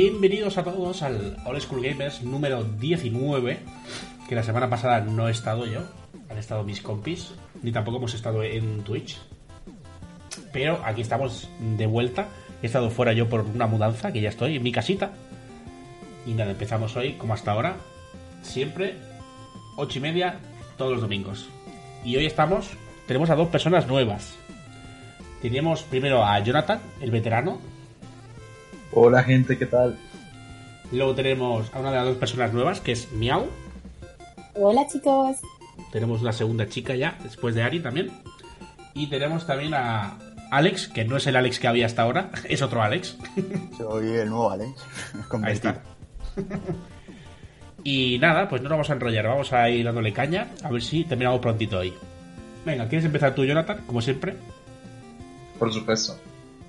Bienvenidos a todos al All School Gamers número 19. Que la semana pasada no he estado yo, han estado mis compis, ni tampoco hemos estado en Twitch. Pero aquí estamos de vuelta. He estado fuera yo por una mudanza, que ya estoy en mi casita. Y nada, empezamos hoy, como hasta ahora, siempre, ocho y media, todos los domingos. Y hoy estamos, tenemos a dos personas nuevas. Teníamos primero a Jonathan, el veterano. Hola gente, ¿qué tal? Luego tenemos a una de las dos personas nuevas, que es Miau. Hola chicos. Tenemos una segunda chica ya, después de Ari también. Y tenemos también a Alex, que no es el Alex que había hasta ahora, es otro Alex. Soy el nuevo Alex. Ahí está. y nada, pues no nos vamos a enrollar, vamos a ir dándole caña, a ver si terminamos prontito hoy. Venga, ¿quieres empezar tú, Jonathan? Como siempre. Por supuesto.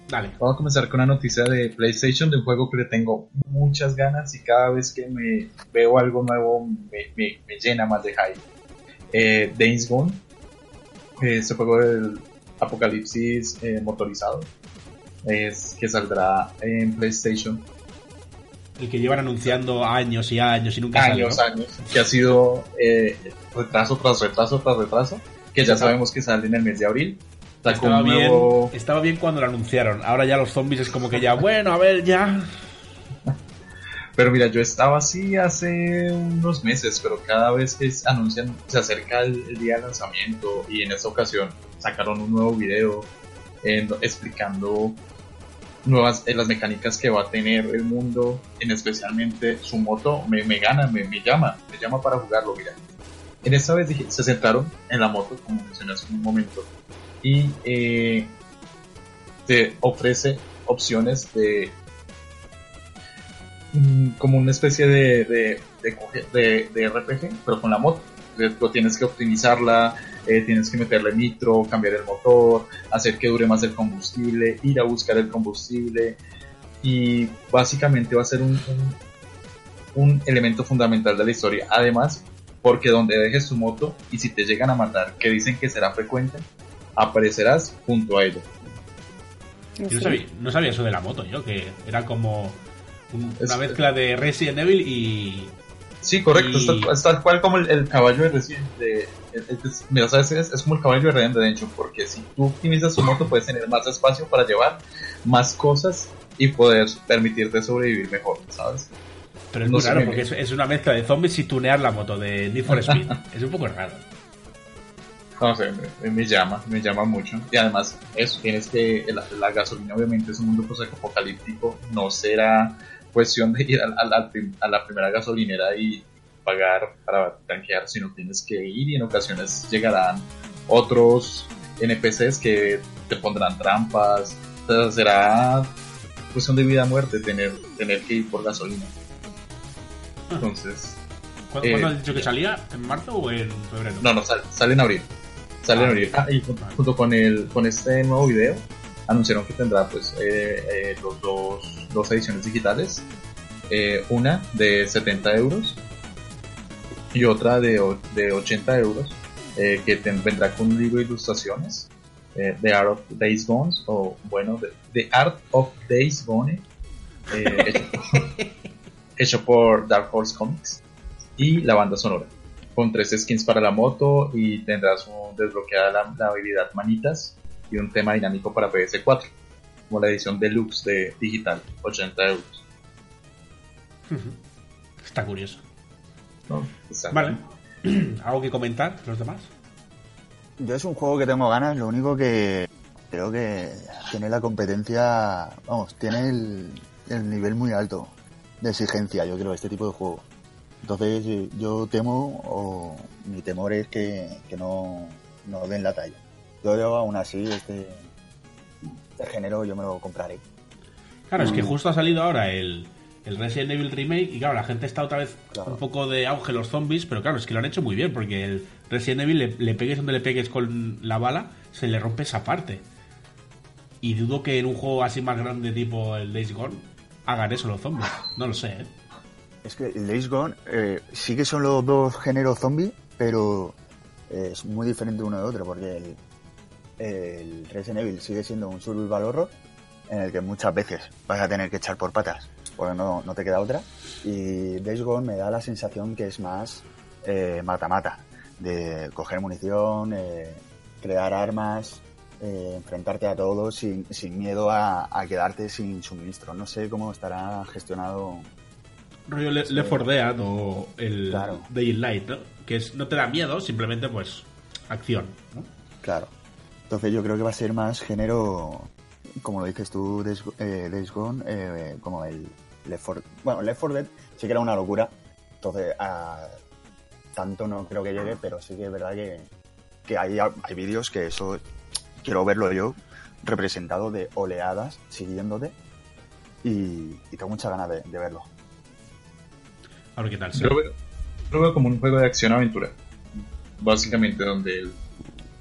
Dale. Vamos a comenzar con una noticia de PlayStation de un juego que le tengo muchas ganas y cada vez que me veo algo nuevo me, me- me llena más de hype. Eh, Days Gone, eh, este juego del apocalipsis eh, motorizado, es que saldrá en PlayStation El que llevan anunciando años y años y nunca años, sale, ¿no? años, que ha sido eh, retraso tras retraso tras retraso, que ya sabemos que sale en el mes de abril. Sacó Estaba un bien, nuevo- estaba bien cuando lo anunciaron. Ahora ya los zombies es como que ya, bueno, a ver, ya. Pero mira, yo estaba así hace unos meses, pero cada vez que anuncian, se acerca el, el día de lanzamiento y en esta ocasión sacaron un nuevo video eh, explicando nuevas eh, las mecánicas que va a tener el mundo, en especialmente su moto, me, me gana, me, me llama, me llama para jugarlo, mira. En esta vez dije- se centraron en la moto, como mencioné hace un momento, y eh, te ofrece opciones de mm, como una especie de, de, de de- RPG, pero con la moto. Tú tienes que optimizarla, eh, tienes que meterle nitro, cambiar el motor, hacer que dure más el combustible, ir a buscar el combustible. Y básicamente va a ser un, un, un elemento fundamental de la historia. Además, porque donde dejes tu moto y si te llegan a matar, que dicen que será frecuente, aparecerás junto a ella. Yo no sabía, no sabía eso de la moto, yo, que era como un- Es- una mezcla de Resident Evil y. Sí, correcto, Y- es, tal, cual como el, el caballo de Resident de, es- mira, ¿sabes? Es, es como el caballo de Dead Redemption, porque si tú optimizas tu moto puedes tener más espacio para llevar más cosas y poder permitirte sobrevivir mejor, ¿sabes? Pero es No muy raro porque es, es una mezcla de zombies y tunear la moto de Need for Speed. es un poco raro. No sé, me, me llama, me llama mucho. Y además, eso, tienes que, la, la gasolina obviamente es un mundo apocalíptico, no será cuestión de ir prim- a, la primera gasolinera y pagar para tanquear, sino tienes que ir y en ocasiones llegarán otros NPCs que te pondrán trampas, o sea, será cuestión de vida o muerte tener, tener que ir por gasolina. Entonces, ¿Cuándo, Eh, cuándo has dicho que salía? ¿En marzo o en febrero? No, no, sale, sale en abril. Sale Ah. Ah, y junto con, el, con este nuevo video, anunciaron que tendrá pues eh, eh, los dos, dos ediciones digitales. Eh, una de 70 euros y otra de, de 80 euros, eh, que vendrá con un libro de ilustraciones. The Art of Days Gone, o bueno, The, The Art of Days Gone, hecho, hecho por Dark Horse Comics, y la banda sonora con tres skins para la moto y tendrás un, desbloqueada la, la habilidad manitas y un tema dinámico para PS4, como la edición deluxe de digital, 80 euros. Está curioso. ¿no? Está Vale. ¿Algo que comentar los demás? Yo es un juego que tengo ganas, lo único que creo que tiene la competencia, vamos, tiene el, el nivel muy alto de exigencia, yo creo, este tipo de juego. Entonces yo temo, o mi temor es que, que no, no den la talla. Yo, aún así, este, este género yo me lo compraré. Claro, Mm. es que justo ha salido ahora el, el Resident Evil Remake y claro, la gente está otra vez Claro. un poco de auge los zombies, pero claro, es que lo han hecho muy bien porque el Resident Evil le, le pegues donde le pegues con la bala, se le rompe esa parte. Y dudo que en un juego así más grande tipo el Days Gone hagan eso los zombies. No lo sé, ¿eh? Es que el Days Gone eh, sí que son los dos géneros zombie, pero es muy diferente uno de otro, porque el, el Resident Evil sigue siendo un survival horror en el que muchas veces vas a tener que echar por patas, porque no, no te queda otra. Y Days Gone me da la sensación que es más eh, mata-mata, de coger munición, eh, crear armas, eh, enfrentarte a todos sin, sin miedo a, a quedarte sin suministro. No sé cómo estará gestionado Rollo Le- Left 4 Dead o el Claro. Daylight, ¿no? Que es, no te da miedo, simplemente pues acción, ¿no? Claro. Entonces yo creo que va a ser más género, como lo dices tú, Days, eh, Days Gone, eh, como el Left 4 Bueno, Left 4 Dead sí que era una locura. Entonces, a tanto no creo que llegue, pero sí que es verdad que, que hay, hay vídeos que eso quiero verlo yo representado de oleadas siguiéndote y, y tengo muchas ganas de, de verlo. A ver qué tal. Yo lo veo, lo veo como un juego de acción-aventura. Básicamente, donde el,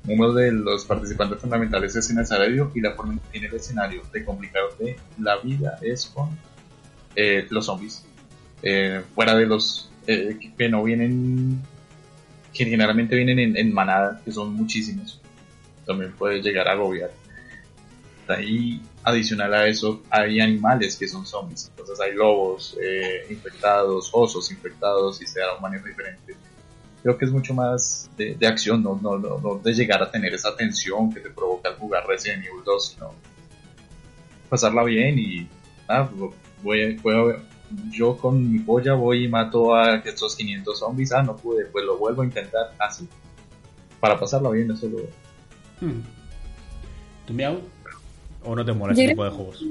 uno de los participantes fundamentales es el escenario y la forma en que tiene el escenario de complicarte la vida es con eh, los zombies. Eh, fuera de los eh, que- que no vienen, que generalmente vienen en, en manada, que son muchísimos. También puede llegar a agobiar. Ahí, adicional a eso, hay animales que son zombies. Entonces hay lobos eh, infectados, osos infectados y se da un manejo diferente. Creo que es mucho más de, de acción, no, no, no, no de llegar a tener esa tensión que te provoca el jugar Resident Evil 2, sino pasarla bien y ah, voy, a- voy a- yo con mi polla voy y mato a estos 500 zombies, ah, no pude, pues lo vuelvo a intentar así. Para pasarla bien, eso lo, Hmm. ¿Tú miau? ¿O no te mola este tipo de juegos?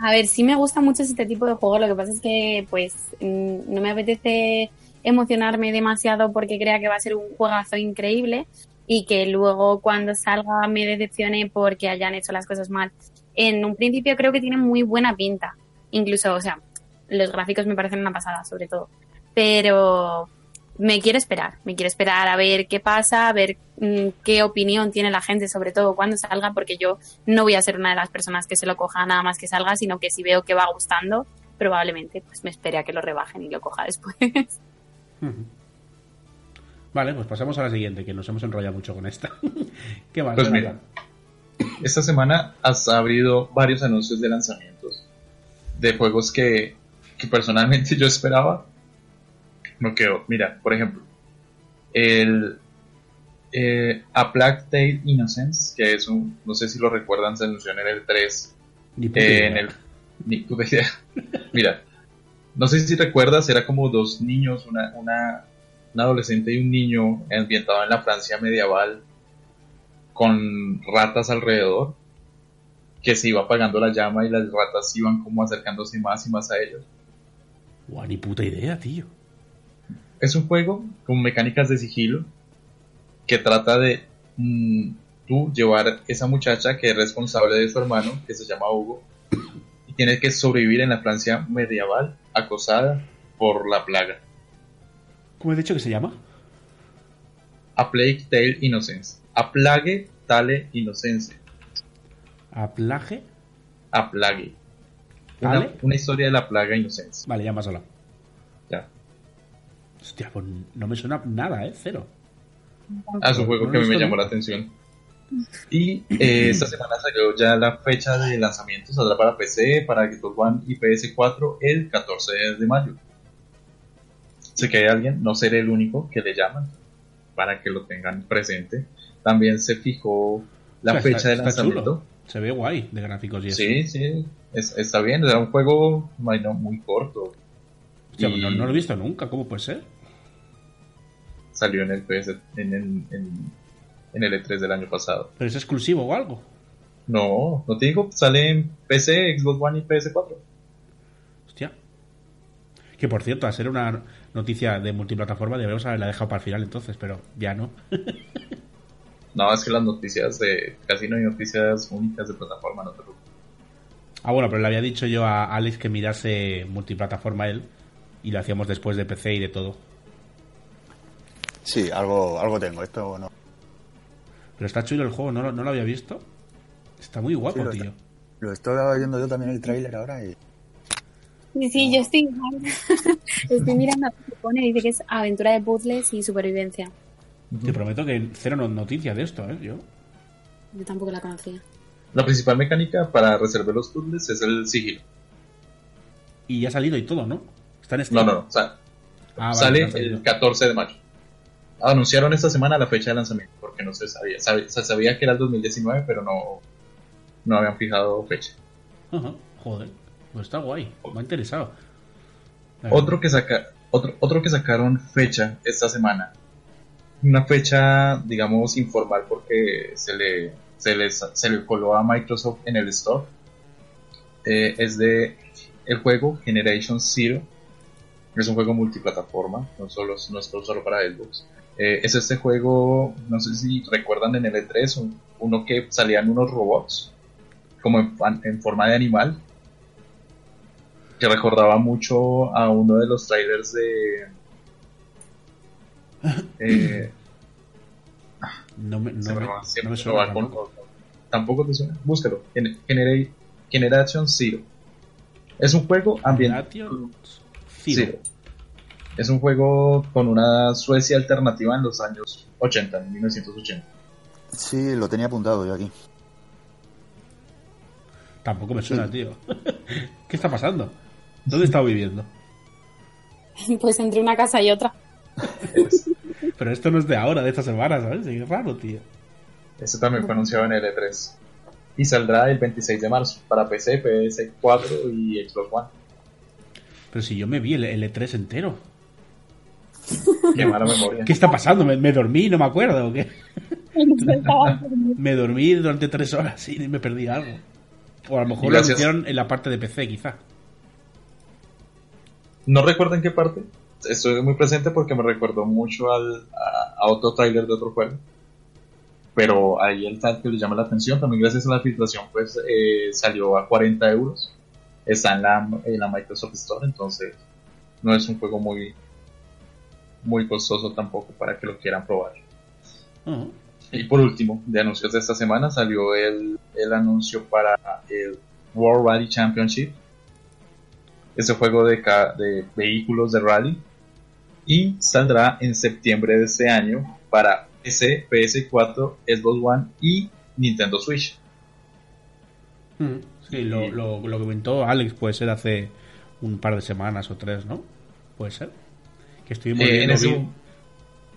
A ver, sí me gusta mucho este tipo de juego. Lo que pasa es que, pues, mm, no me apetece emocionarme demasiado porque crea que va a ser un juegazo increíble y que luego cuando salga me decepcione porque hayan hecho las cosas mal. En un principio creo que tiene muy buena pinta. Incluso, o sea, los gráficos me parecen una pasada, sobre todo. Pero me quiero esperar, me quiero esperar a ver qué pasa, a ver mm, qué opinión tiene la gente, sobre todo cuando salga, porque yo no voy a ser una de las personas que se lo coja nada más que salga, sino que si veo que va gustando, probablemente pues me espere a que lo rebajen y lo coja después. Vale, pues pasamos a la siguiente, que nos hemos enrollado mucho con esta. ¿Qué más? Pues Jonathan? Esta semana has abrido varios anuncios de lanzamientos de juegos que, que personalmente yo esperaba. No quedó. Mira, por ejemplo, el eh, A Plague Tale Innocence, que es un, no sé si lo recuerdan, se anunció en el 3 Ni puta eh, idea. en el ni puta idea. Mira, no sé si recuerdas, era como dos niños, una, una, una adolescente y un niño ambientado en la Francia medieval con ratas alrededor que se iba apagando la llama y las ratas iban como acercándose más y más a ellos. Guau, ni puta idea, tío. Es un juego con mecánicas de sigilo que trata de mm, tú llevar esa muchacha que es responsable de su hermano, que se llama Hugo, y tiene que sobrevivir en la Francia medieval acosada por la plaga. ¿Cómo he dicho que se llama? A Plague Tale Innocence. A Plague Tale Innocence. ¿Aplaje? A Plague. Una, una historia de la plaga Innocence. Vale, ya más. Hostia, pues no me suena nada, ¿eh? Cero. Ah, es un juego No que a mí me llamó la atención. Y eh, esta semana salió ya la fecha de lanzamiento, saldrá para PC, para Xbox One y PS4 el 14 de mayo. Sé que hay alguien, no seré el único que le llaman, para que lo tengan presente. También se fijó la fecha de lanzamiento. chulo. Se ve guay de gráficos y eso. Sí, sí, es- está bien, era un juego bueno, muy corto. Pues Y no, no lo he visto nunca, ¿cómo puede ser? Salió en el PS, en, el- en- en el E3 del año pasado. ¿Pero es exclusivo o algo? No, no te digo, sale en PC, Xbox One y PS4. Hostia. Que por cierto, a ser una noticia de multiplataforma, debemos haberla dejado para el final entonces, pero ya no. No, es que las noticias de. Casi no hay noticias únicas de plataforma, no te preocupes. Ah, bueno, pero le había dicho yo a Alex que mirase multiplataforma él y lo hacíamos después de PC y de todo. Sí, algo, algo tengo, esto no. Pero está chulo el juego, ¿no, lo- no lo había visto? Está muy guapo, Sí, lo tío. está. Lo estoy viendo yo también el tráiler ahora y Sí, sí, yo estoy, estoy mirando lo que pone, dice que es aventura de puzzles y supervivencia. Te prometo que cero no- noticias de esto, ¿eh? Yo. Yo tampoco la conocía. La principal mecánica para resolver los puzzles es el sigilo. Y ya ha salido y todo, ¿no? Está en No, Steam. no, no. Ah, sale salido. el 14 de mayo. Anunciaron esta semana la fecha de lanzamiento, porque no se sabía. Se sabía que era el 2019, pero no, no habían fijado fecha. Ajá, Joder, pues está guay. Me ha interesado. Otro que, saca, otro, otro que sacaron fecha esta semana. Una fecha, digamos, informal porque se le, se le, se le coló a Microsoft en el store. Eh, es de el juego Generation Zero. Es un juego multiplataforma, no solo, no es solo para Xbox. Eh, es este juego, no sé si recuerdan en el E3, un- uno que salían unos robots, como en, forma de animal, que recordaba mucho a uno de los trailers de... eh, No me, no me no siempre me suena con- tampoco. te suena. Búscalo. Gener- Genera- Generation Zero. Es un juego. Generation Zero. Zero. Es un juego con una Suecia alternativa en los años 80, en 1980. sí, lo tenía apuntado yo aquí. Tampoco me suena, tío. ¿Qué está pasando? ¿Dónde he estado viviendo? Pues entre una casa y otra. Pero esto no es de ahora, de esta semana, ¿sabes? Es raro, tío. Este también fue anunciado en el E3. Y saldrá el 26 de marzo para PC, PS4 y Xbox One. Pero si yo me vi el L3 entero. Qué mala memoria. ¿Qué está pasando? ¿Me, me dormí? ¿No me acuerdo? ¿o qué? Me dormí durante tres horas y me perdí algo. O a lo mejor lo anunciaron en la parte de PC, quizá. No recuerdo en qué parte. Estoy muy presente porque me recordó mucho al, a, a otro tráiler de otro juego. Pero ahí el tal que le llama la atención. También gracias a la filtración pues eh, salió a 40 euros. Está en la, en la Microsoft Store. Entonces no es un juego muy, muy costoso tampoco para que lo quieran probar. Y por último, de anuncios de esta semana salió el, el anuncio para el World Rally Championship. Ese juego de, de vehículos de rally. Y saldrá en septiembre de este año para PC, PS4, Xbox One y Nintendo Switch. Sí, lo, lo, lo comentó Alex, puede ser hace un par de semanas o tres, ¿no? Puede ser. Que estuvimos Eh, en ese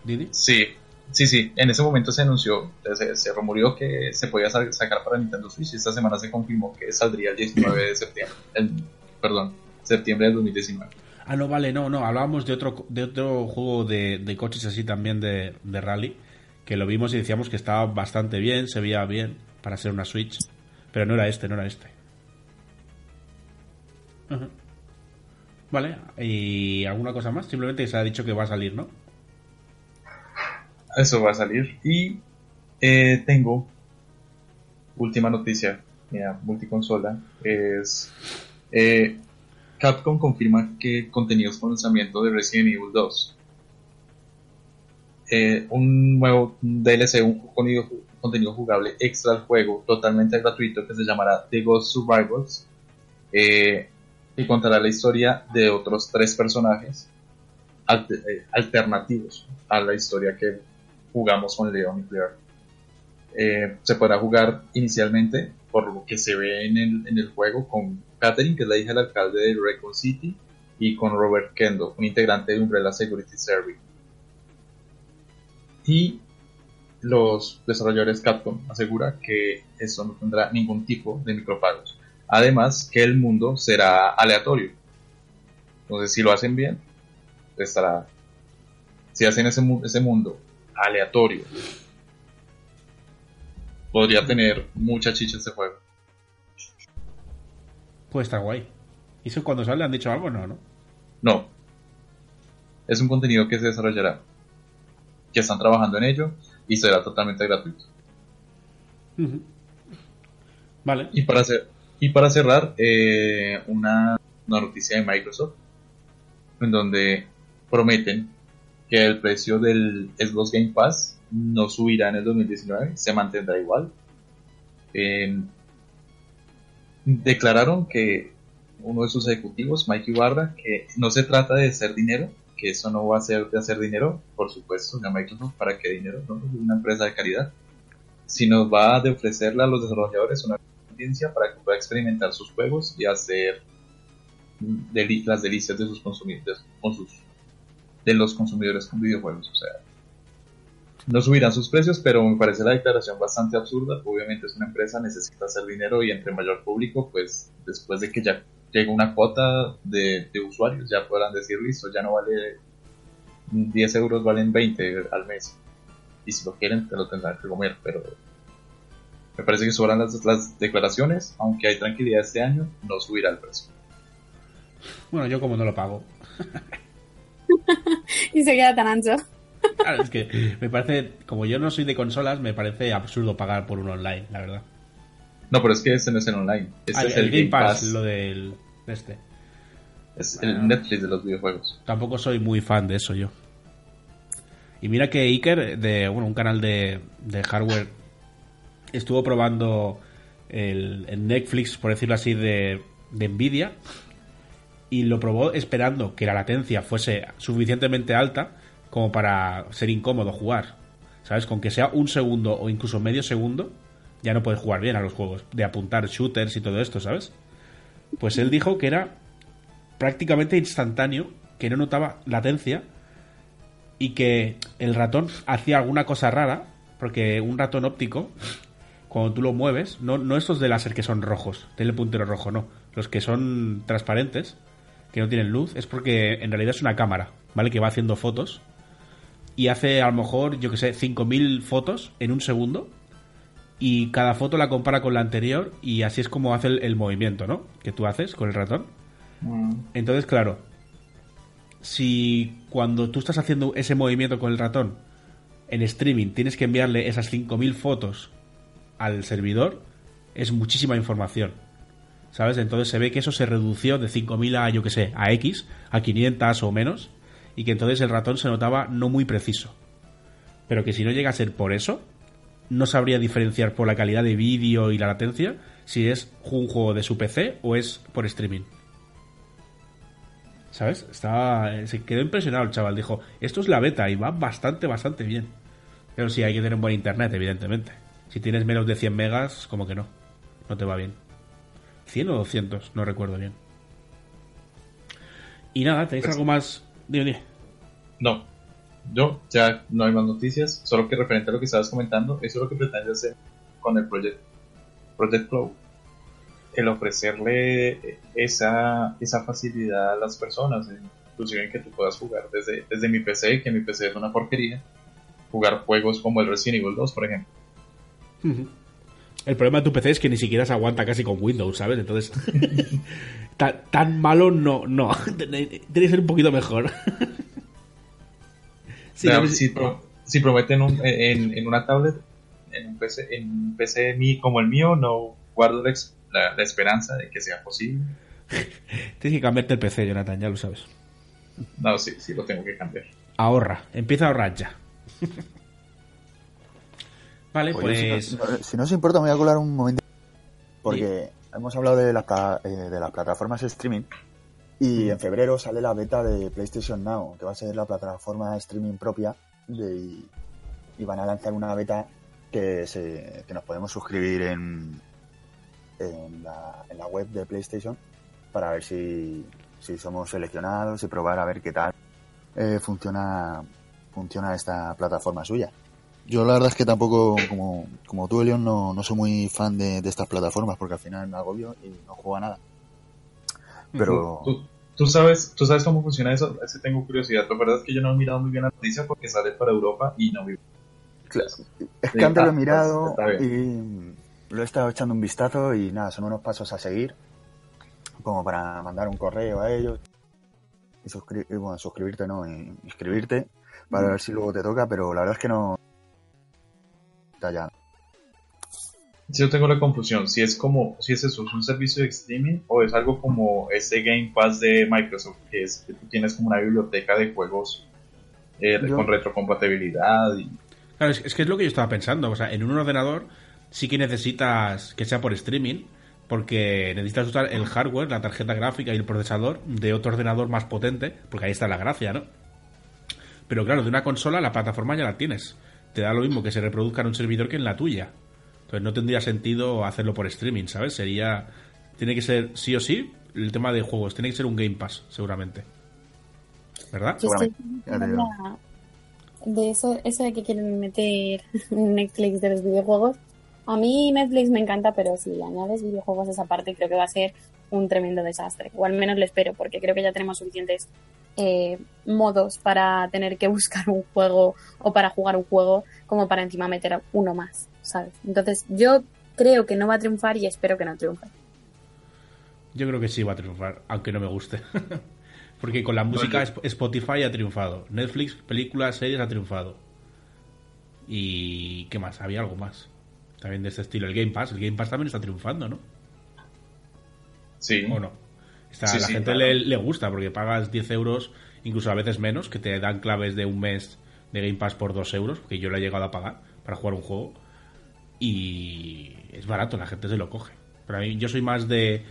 Didi. Sí, sí, sí. En ese momento se anunció, se, se rumoreó que se podía sa- sacar para Nintendo Switch y esta semana se confirmó que saldría el 19 de septiembre. El, perdón, septiembre del 2019. Ah, no, vale, no, no. Hablábamos de otro, de otro juego de, de coches así también de, de rally. Que lo vimos y decíamos que estaba bastante bien, se veía bien para ser una Switch. Pero no era este, no era este. Ujú. Vale, ¿y alguna cosa más? Simplemente se ha dicho que va a salir, ¿no? Eso va a salir. Y eh, tengo última noticia, mira, multiconsola, es eh, Capcom confirma que contenidos con lanzamiento de Resident Evil 2. Eh, un nuevo DLC, un contenido, contenido jugable extra al juego, totalmente gratuito, que se llamará The Ghost Survivors, eh, y contará la historia de otros tres personajes eh, alternativos a la historia que jugamos con Leon y Claire. Eh, se podrá jugar inicialmente, por lo que se ve en el, juego, con Catherine, que es la hija del alcalde de Recon City, y con Robert Kendo, un integrante de Umbrella Security Service. Y los desarrolladores Capcom asegura que esto no tendrá ningún tipo de micropagos. Además, que el mundo será aleatorio. Entonces, si lo hacen bien, estará. Si hacen ese, mu- ese mundo aleatorio, podría tener mucha chicha este juego. Pues está guay. ¿Y eso cuando sale han dicho algo? No, ¿no? No. Es un contenido que se desarrollará. que están trabajando en ello y será totalmente gratuito. Vale. Y para, cer- y para cerrar, eh, una, noticia de Microsoft, en donde prometen que el precio del Xbox Game Pass no subirá en el 2019, se mantendrá igual. Eh, declararon que uno de sus ejecutivos, Mikey Barra, que no se trata de hacer dinero, que eso no va a ser de hacer dinero, por supuesto, ya Microsoft, ¿para qué dinero? No, es una empresa de caridad, sino va de ofrecerle a los desarrolladores una para que pueda experimentar sus juegos y hacer las delicias de sus consumidores, con de los consumidores con videojuegos, o sea, no subirán sus precios, pero me parece la declaración bastante absurda. Obviamente es una empresa, necesita hacer dinero y entre mayor público, pues después de que ya llegue una cuota de, de usuarios, ya podrán decir, listo, ya no vale 10 euros, valen 20 al mes. Y si lo quieren, te lo tendrán que comer, pero me parece que sobran las, las declaraciones, aunque hay tranquilidad este año, no subirá el precio. Bueno, yo como no lo pago. Y se queda tan ancho. Claro, es que me parece, como yo no soy de consolas, me parece absurdo pagar por un online, la verdad. No, pero es que ese no es el online, este Ah, es el, Game Pass, lo del de este. es Bueno. el Netflix de los videojuegos. Tampoco soy muy fan de eso yo. Y mira que Iker, de bueno, un canal de, de hardware, estuvo probando el, Netflix, por decirlo así, de, de Nvidia. Y lo probó esperando que la latencia fuese suficientemente alta como para ser incómodo jugar. ¿Sabes? Con que sea un segundo o incluso medio segundo, ya no puedes jugar bien a los juegos. De apuntar shooters y todo esto, ¿sabes? Pues él dijo que era prácticamente instantáneo, que no notaba latencia y que el ratón hacía alguna cosa rara, porque un ratón óptico, cuando tú lo mueves, no, no estos de láser que son rojos, tiene el puntero rojo, no, los que son transparentes, que no tienen luz, es porque en realidad es una cámara, ¿vale? Que va haciendo fotos y hace a lo mejor, yo que sé, 5.000 fotos en un segundo y cada foto la compara con la anterior y así es como hace el, el movimiento, ¿no? Que tú haces con el ratón. Entonces, claro, si cuando tú estás haciendo ese movimiento con el ratón en streaming tienes que enviarle esas 5.000 fotos al servidor, es muchísima información. ¿Sabes? Entonces se ve que eso se redució de 5.000 a, yo que sé, a X, a 500 o menos, y que entonces el ratón se notaba no muy preciso. Pero que si no llega a ser por eso, no sabría diferenciar por la calidad de vídeo y la latencia si es un juego de su PC o es por streaming. ¿Sabes? Estaba, se quedó impresionado el chaval. Dijo, esto es la beta y va bastante, bastante bien. Pero sí, hay que tener un buen internet, evidentemente. Si tienes menos de 100 megas, como que no. No te va bien. 100 o 200, no recuerdo bien. Y nada, ¿tenéis Pues- algo más? Dime, dime. No, yo ya no hay más noticias, solo que referente a lo que estabas comentando, eso es lo que pretende hacer con el Project, Project Flow. El ofrecerle esa, esa facilidad a las personas, eh, inclusive en que tú puedas jugar desde, desde mi PC, que mi PC es una porquería, jugar juegos como el Resident Evil 2, por ejemplo. El problema de tu PC es que ni siquiera se aguanta casi con Windows, ¿sabes? Entonces, tan, tan malo no, no. Tiene que ser un poquito mejor. Sí, si, pro- si prometen un- en, en una tablet, en un PC, en un PC mi- como el mío, no guardo la- la esperanza de que sea posible. Tienes que cambiarte el PC, Jonathan, ya lo sabes. No, sí, sí lo tengo que cambiar. Ahorra, empieza a ahorrar ya. Vale, Oye, pues. si, no, si no os importa, me voy a colar un momento. Porque hemos hablado de, las pla- eh, de las plataformas streaming. Y en febrero sale la beta de PlayStation Now, que va a ser la plataforma streaming propia. De, y, y van a lanzar una beta que, se, que nos podemos suscribir en, en, la, en la web de PlayStation para ver si, si somos seleccionados y probar a ver qué tal eh, funciona, funciona esta plataforma suya. Yo la verdad es que tampoco, como, como tú, Leon, no, no soy muy fan de, de estas plataformas porque al final me agobio y no juego a nada. Pero ¿Tú, tú sabes, ¿Tú sabes cómo funciona eso? Es que tengo curiosidad. La verdad es que yo no he mirado muy bien la noticia porque sale para Europa y no vi. Claro. es que antes lo he mirado y lo he estado echando un vistazo y nada, son unos pasos a seguir como para mandar un correo a ellos y, suscri- y, bueno, suscribirte, no, y inscribirte para ver si luego te toca, pero la verdad es que no. Está ya. Si yo tengo la confusión, si es como, si es eso, es un servicio de streaming o es algo como ese Game Pass de Microsoft, que es que tú tienes como una biblioteca de juegos eh, con retrocompatibilidad y Claro, es, es que es lo que yo estaba pensando. O sea, en un ordenador sí que necesitas que sea por streaming, porque necesitas usar el hardware, la tarjeta gráfica y el procesador de otro ordenador más potente, porque ahí está la gracia, ¿no? Pero claro, de una consola la plataforma ya la tienes. Te da lo mismo que se reproduzca en un servidor que en la tuya. Entonces no tendría sentido hacerlo por streaming, ¿sabes? Sería. Tiene que ser sí o sí el tema de juegos. Tiene que ser un Game Pass, seguramente. ¿Verdad? Yo estoy la- de eso, eso de que quieren meter Netflix de los videojuegos. A mí Netflix me encanta, pero si añades videojuegos a esa parte, creo que va a ser un tremendo desastre. O al menos lo espero, porque creo que ya tenemos suficientes eh, modos para tener que buscar un juego o para jugar un juego, como para encima meter uno más, ¿sabes? Entonces, yo creo que no va a triunfar y espero que no triunfe. Yo creo que sí va a triunfar, aunque no me guste. Porque con la música Spotify ha triunfado. Netflix, películas, series ha triunfado. Y... ¿Qué más? Había algo más. También de este estilo. El Game Pass. El Game Pass también está triunfando, ¿no? Sí. ¿O no? Está, Sí, la sí, gente claro. le, le gusta porque pagas 10 euros, incluso a veces menos, que te dan claves de un mes de Game Pass por 2 euros, que yo lo he llegado a pagar para jugar un juego. Y es barato, la gente se lo coge. Pero a mí, yo soy más de.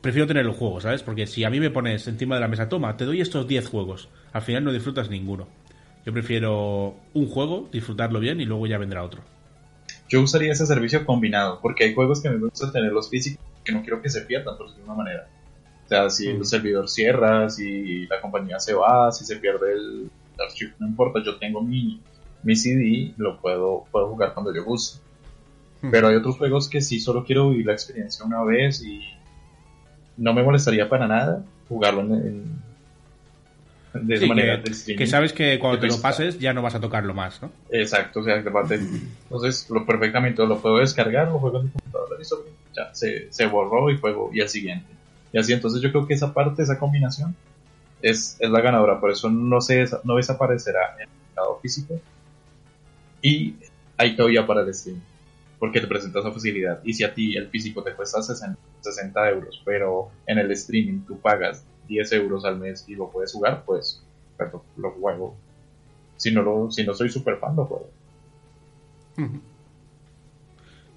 Prefiero tener el juego, ¿sabes? Porque si a mí me pones encima de la mesa, toma, te doy estos 10 juegos, al final no disfrutas ninguno. Yo prefiero un juego, disfrutarlo bien y luego ya vendrá otro. Yo usaría ese servicio combinado, porque hay juegos que me gusta tenerlos físicos que no quiero que se pierdan, por decirlo de una manera. O sea, si el servidor cierra, si la compañía se va, si se pierde el archivo, no importa, yo tengo mi, mi CD, lo puedo, puedo jugar cuando yo guste. Pero hay otros juegos que sí solo quiero vivir la experiencia una vez y no me molestaría para nada jugarlo en, en- de Sí, manera. que, de streaming. que sabes que cuando te lo pases ya no vas a tocarlo más, ¿no? Exacto, o sea, entonces lo perfectamente lo puedo descargar, lo juego en mi computadora, listo, ya se, se borró y juego y al siguiente. Y así, entonces yo creo que esa parte, esa combinación es, es la ganadora, por eso no se no desaparecerá en el mercado físico y hay todavía para el stream, porque te presenta esa facilidad. Y si a ti el físico te cuesta 60, 60 euros, pero en el streaming tú pagas 10 euros al mes y lo puedes jugar, pues perfecto, lo juego. Si no, lo, si no soy super fan, lo juego.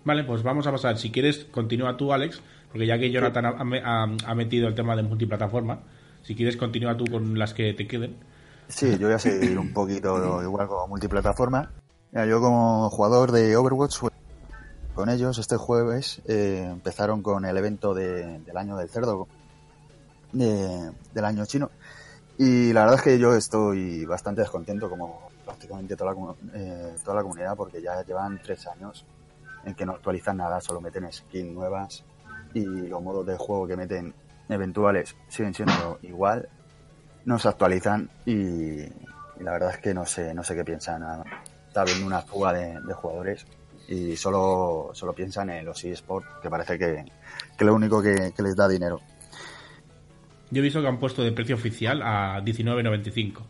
Vale, pues vamos a pasar. Si quieres, continúa tú, Alex, porque ya que Jonathan ha, ha- ha metido el tema de multiplataforma, si quieres, continúa tú con las que te queden. Sí, yo voy a seguir un poquito igual como multiplataforma. Mira, yo como jugador de Overwatch, con ellos este jueves eh, empezaron con el evento de- del año del cerdo, de- del año chino. Y la verdad es que yo estoy bastante descontento como prácticamente toda la, eh, toda la comunidad porque ya llevan tres años en que no actualizan nada, solo meten skins nuevas y los modos de juego que meten eventuales siguen siendo igual no se actualizan y, y la verdad es que no sé no sé qué piensan más. está habiendo una fuga de, de jugadores y solo solo piensan en los eSports que parece que, que lo único que, que les da dinero Yo he visto que han puesto de precio oficial a 19.95,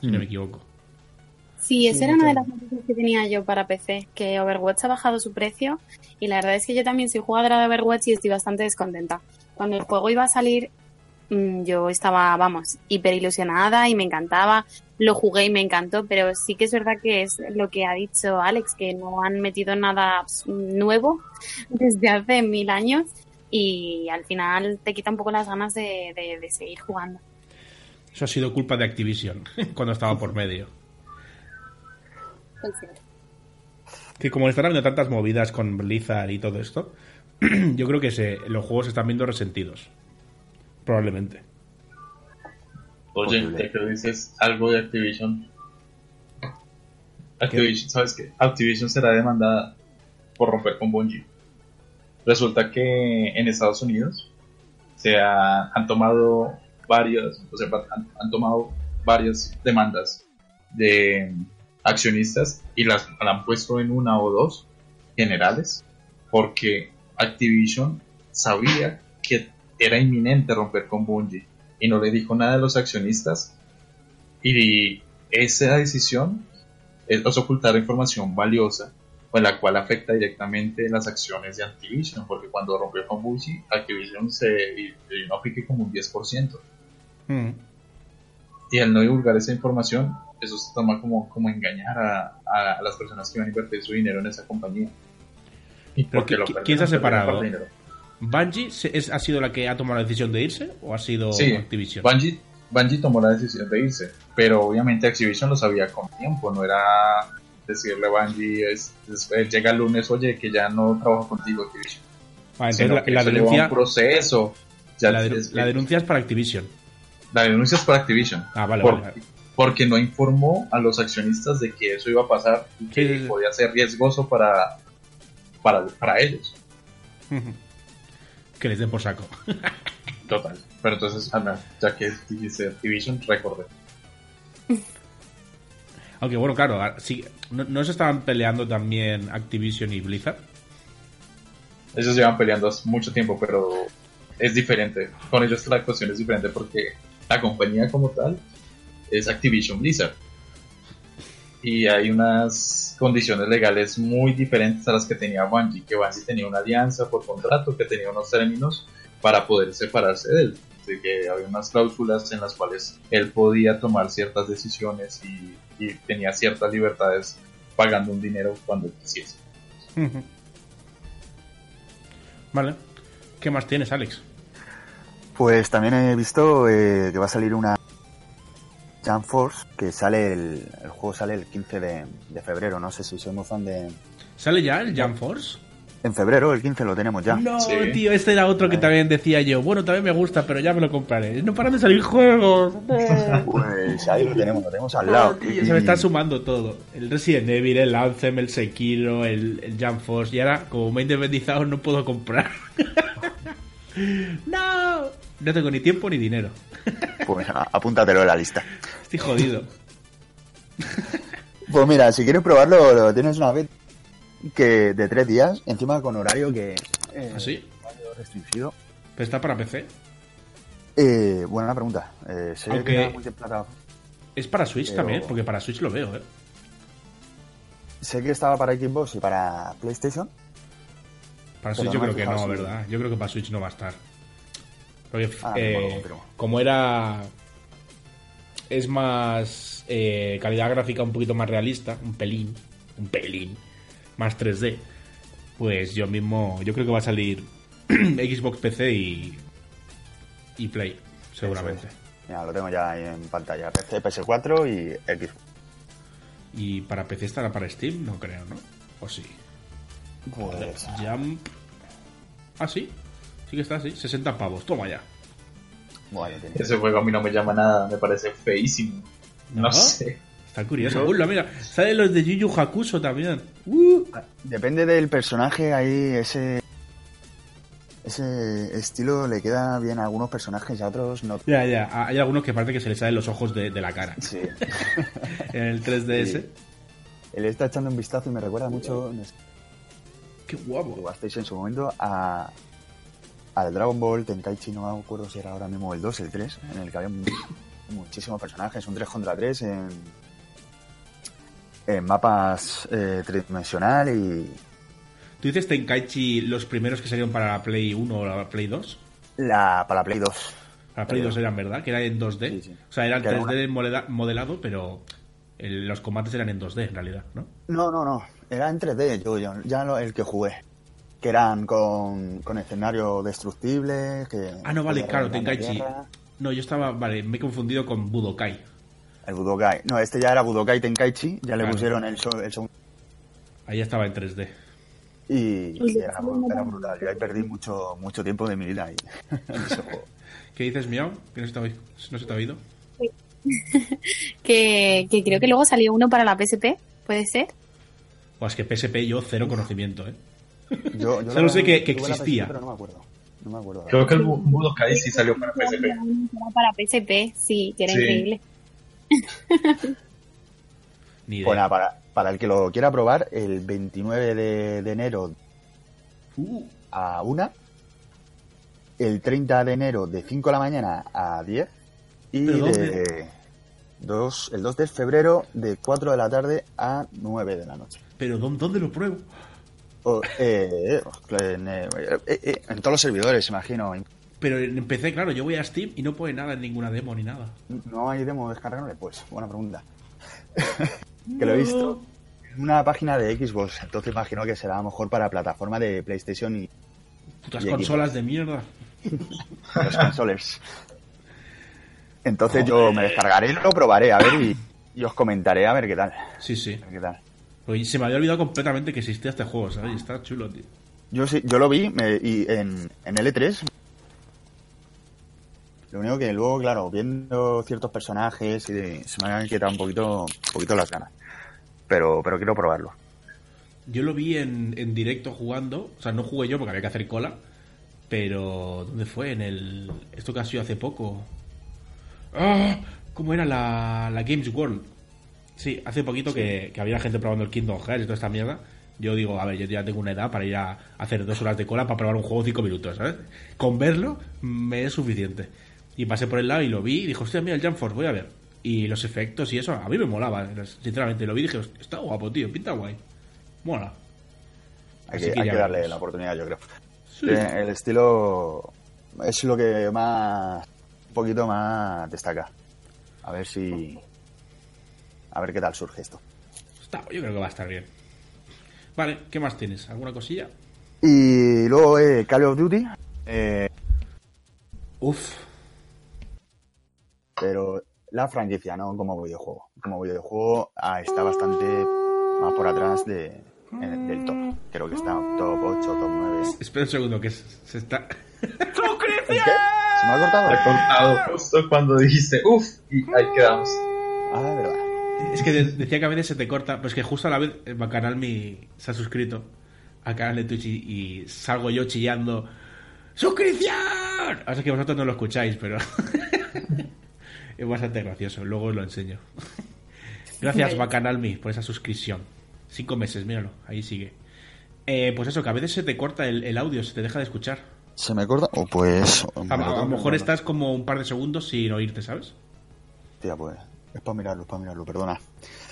si no Mm. me equivoco. Sí, esa Sí, era una de las noticias que tenía yo para PC, que Overwatch ha bajado su precio y la verdad es que yo también soy jugadora de Overwatch y estoy bastante descontenta. Cuando el juego iba a salir, mm, yo estaba, vamos, hiper ilusionada y me encantaba. Lo jugué y me encantó, pero sí que es verdad que es lo que ha dicho Alex, que no han metido nada nuevo desde hace mil años y al final te quita un poco las ganas de, de- de seguir jugando. Eso ha sido culpa de Activision, cuando estaba por medio. Que como están habiendo tantas movidas con Blizzard y todo esto, yo creo que se, los juegos se están viendo resentidos. Probablemente. Oye, ya que dices algo de Activision. Activision, ¿sabes qué? Activision será demandada por romper con Bungie. Resulta que en Estados Unidos se ha- han tomado varias, o sea, han, tomado varias demandas de accionistas y las, las han puesto en una o dos generales porque Activision sabía que era inminente romper con Bungie y no le dijo nada a los accionistas y esa decisión es ocultar información valiosa con la cual afecta directamente las acciones de Activision, porque cuando rompió con Bungie, Activision se vino a pique como un 10%. Mm. Y al no divulgar esa información, eso se toma como, como engañar a, a las personas que van a invertir su dinero en esa compañía. Y porque ¿qui- lo quién se ha separado? ¿Bungie es- ha sido la que ha tomado la decisión de irse o ha sido Sí, Activision? Bungie, Bungie tomó la decisión de irse, pero obviamente Activision lo sabía con tiempo, no era decirle a Bungie, es, es- eh, llega el lunes, oye, que ya no trabajo contigo Activision. Ah, entonces la, denuncia, un proceso. Ya la, es- la denuncia es para Activision. la denuncia es para Activision. Ah, vale, Por- vale, vale. Porque no informó a los accionistas de que eso iba a pasar y que Sí, sí, sí. podía ser riesgoso para, para, para ellos. que les den por saco. Total. Pero entonces, Ana, ya que dijiste Activision, recordé. Aunque bueno, claro, ¿no, se estaban peleando también Activision y Blizzard? Ellos llevan peleando hace mucho tiempo, pero es diferente. Con ellos la cuestión es diferente porque la compañía como tal es Activision Blizzard. Y hay unas condiciones legales muy diferentes a las que tenía Bungie, que Bungie tenía una alianza por contrato, que tenía unos términos para poder separarse de él. Así que había unas cláusulas en las cuales él podía tomar ciertas decisiones y, y tenía ciertas libertades pagando un dinero cuando quisiese. Vale. ¿Qué más tienes, Alex? Pues también he visto eh, que va a salir una Jump Force que sale el, el juego sale el 15 de, de febrero. No sé si soy muy fan de. ¿Sale ya el Jump Force? En febrero, el 15 lo tenemos ya. No, Sí. tío, este era otro que también decía yo. Bueno, también me gusta, pero ya me lo compraré. No paran de salir juegos. Pues ahí lo tenemos, lo tenemos al lado. tío, se me está sumando todo. El Resident Evil, el Anthem, el Sekiro, el, el Jump Force. Y ahora, como me he independizado, no puedo comprar. no. No tengo ni tiempo ni dinero. Pues a- apúntatelo en la lista. Estoy jodido. Pues mira, si quieres probarlo, lo tienes una vez que de tres días, encima con horario que. Eh, ¿Ah, sí? horario restringido. ¿Pero está para PC? Eh, buena pregunta. Eh, Aunque- ¿Es para Switch Pero- también? Porque para Switch lo veo, ¿eh? Sé que estaba para Xbox y para PlayStation. Para Switch yo no creo que no, ¿verdad? Yo creo que para Switch no va a estar. Porque Ah, eh, no, como era... Es más eh, calidad gráfica un poquito más realista, un pelín, un pelín, más 3D, pues yo mismo, yo creo que va a salir Xbox PC y, y Play, seguramente. Mira, lo tengo ya ahí en pantalla. PC, PS4 y Xbox. Y para PC estará para Steam, no creo, ¿no? O sí. Pues. Jump... Ah, sí. Sí que está así, 60 pavos, toma ya. Bueno, tiene- Ese juego a mí no me llama nada, me parece feísimo. No, ¿No? sé. Está curioso. Uy, mira, salen los de Yu Yu Hakusho también. Uh. Depende del personaje, ahí ese. Ese estilo le queda bien a algunos personajes y a otros no. Ya, ya. Hay algunos que parece que se les salen los ojos de, de la cara. Sí. En el 3DS. Sí. Él está echando un vistazo y me recuerda mucho. Qué guapo. jugasteis en su momento a. Al Dragon Ball Tenkaichi, no me acuerdo si era ahora mismo el 2, el 3, en el que había mu- muchísimos personajes, un 3 contra 3 en, en mapas eh, tridimensional y ¿Tú dices Tenkaichi los primeros que salieron para la Play 1 o la Play 2? la para la Play 2. Para la Play Pero- 2 eran, ¿verdad? Que era en 2D. Sí, sí. O sea, era en Que era 3D modela- modelado, pero el- los combates eran en 2D en realidad, ¿no? No, no, no. Era en 3D, yo, yo ya lo- el que jugué. Que eran con, con escenario destructible. Que Ah, no, vale, claro, Tenkaichi. No, yo estaba, vale, me he confundido con Budokai. El Budokai. No, este ya era Budokai Tenkaichi. Ya le Claro. pusieron el, segundo. Ahí ya estaba en 3D. Y, era, brutal. Yo ahí perdí mucho, mucho tiempo de mi vida ahí. en ese juego. ¿Qué dices, Miau? ¿Que no se te ha, no se te ha oído? Que, que creo que luego salió uno para la PSP, ¿puede ser? O es que PSP yo cero conocimiento, ¿eh? Yo, yo Solo sé que- existía. PSP, pero no me acuerdo. No me acuerdo. Creo que el Bu- Budokai sí salió para PSP. Para PSP, sí, que era Sí. increíble. Ni idea. Nada, para, para el que lo quiera probar, el 29 de, de enero Uh, a 1, el 30 de enero de 5 de la mañana a 10 y ¿Pero de? 2, el 2 de febrero de 4 de la tarde a 9 de la noche. Pero ¿dó- ¿dónde lo pruebo? O, eh, en, eh, eh, eh, en todos los servidores, imagino. Pero en PC, claro, yo voy a Steam y no pone nada en ninguna demo ni nada. ¿No hay demo descargable? Pues, buena pregunta. que lo he visto en una página de Xbox, entonces imagino que será mejor para plataforma de PlayStation y Putas Y consolas de mierda. los consoles. Entonces yo me descargaré, lo probaré, a ver, y, y os comentaré a ver qué tal. Sí, sí. A ver qué tal. Porque se me había olvidado completamente que existía este juego, ¿sabes? Y está chulo, tío. Yo sí, yo lo vi me- y en, en L3. Lo único que luego, claro, viendo ciertos personajes y de- se me han quitado un poquito, un poquito las ganas. Pero, pero quiero probarlo. Yo lo vi en, en directo jugando. O sea, no jugué yo porque había que hacer cola. Pero, ¿dónde fue? En el. Esto que ha sido hace poco. ¡Ah! ¿Cómo era la, la Games World? Sí, hace poquito que, que había gente probando el Kingdom Hearts y toda esta mierda. Yo digo, a ver, yo ya tengo una edad para ir a hacer dos horas de cola para probar un juego cinco minutos, ¿sabes? Con verlo me es suficiente. Y pasé por el lado y lo vi y dije, hostia, mira el Jump Force, voy a ver. Y los efectos y eso, a mí me molaba, sinceramente. Lo vi y dije, está guapo, tío, pinta guay. Mola. Hay, que, que hay ya que darle la oportunidad, yo creo. Sí. Eh, El estilo es lo que más, un poquito más destaca. A ver si, a ver qué tal surge esto. Está, yo creo que va a estar bien. Vale, ¿qué más tienes? ¿Alguna cosilla? Y luego eh, Call of Duty, eh, Uf, pero la franquicia, no como videojuego. Como videojuego ah, está bastante más por atrás de, en- del top. Creo que está top 8, top 9. espera un segundo, que se se está... ¿El qué? ¿Se me ha cortado? He contado justo cuando dijiste, uff, y ahí quedamos. Ah, de verdad. Es que de- decía que a veces se te corta, pero es que justo a la vez el canal mi se ha suscrito al canal de Twitch y, y salgo yo chillando ¡Suscripción! Así que vosotros no lo escucháis, pero es bastante gracioso. Luego os lo enseño. Gracias. Bacanalmi, por esa suscripción. Cinco meses, míralo, ahí sigue. Eh, pues eso, que a veces se te corta el, el audio, se te deja de escuchar. ¿Se me corta? O pues... A, a- a lo mejor estás como un par de segundos sin oírte, ¿sabes? Tía, pues... Es para mirarlo, es para mirarlo, perdona.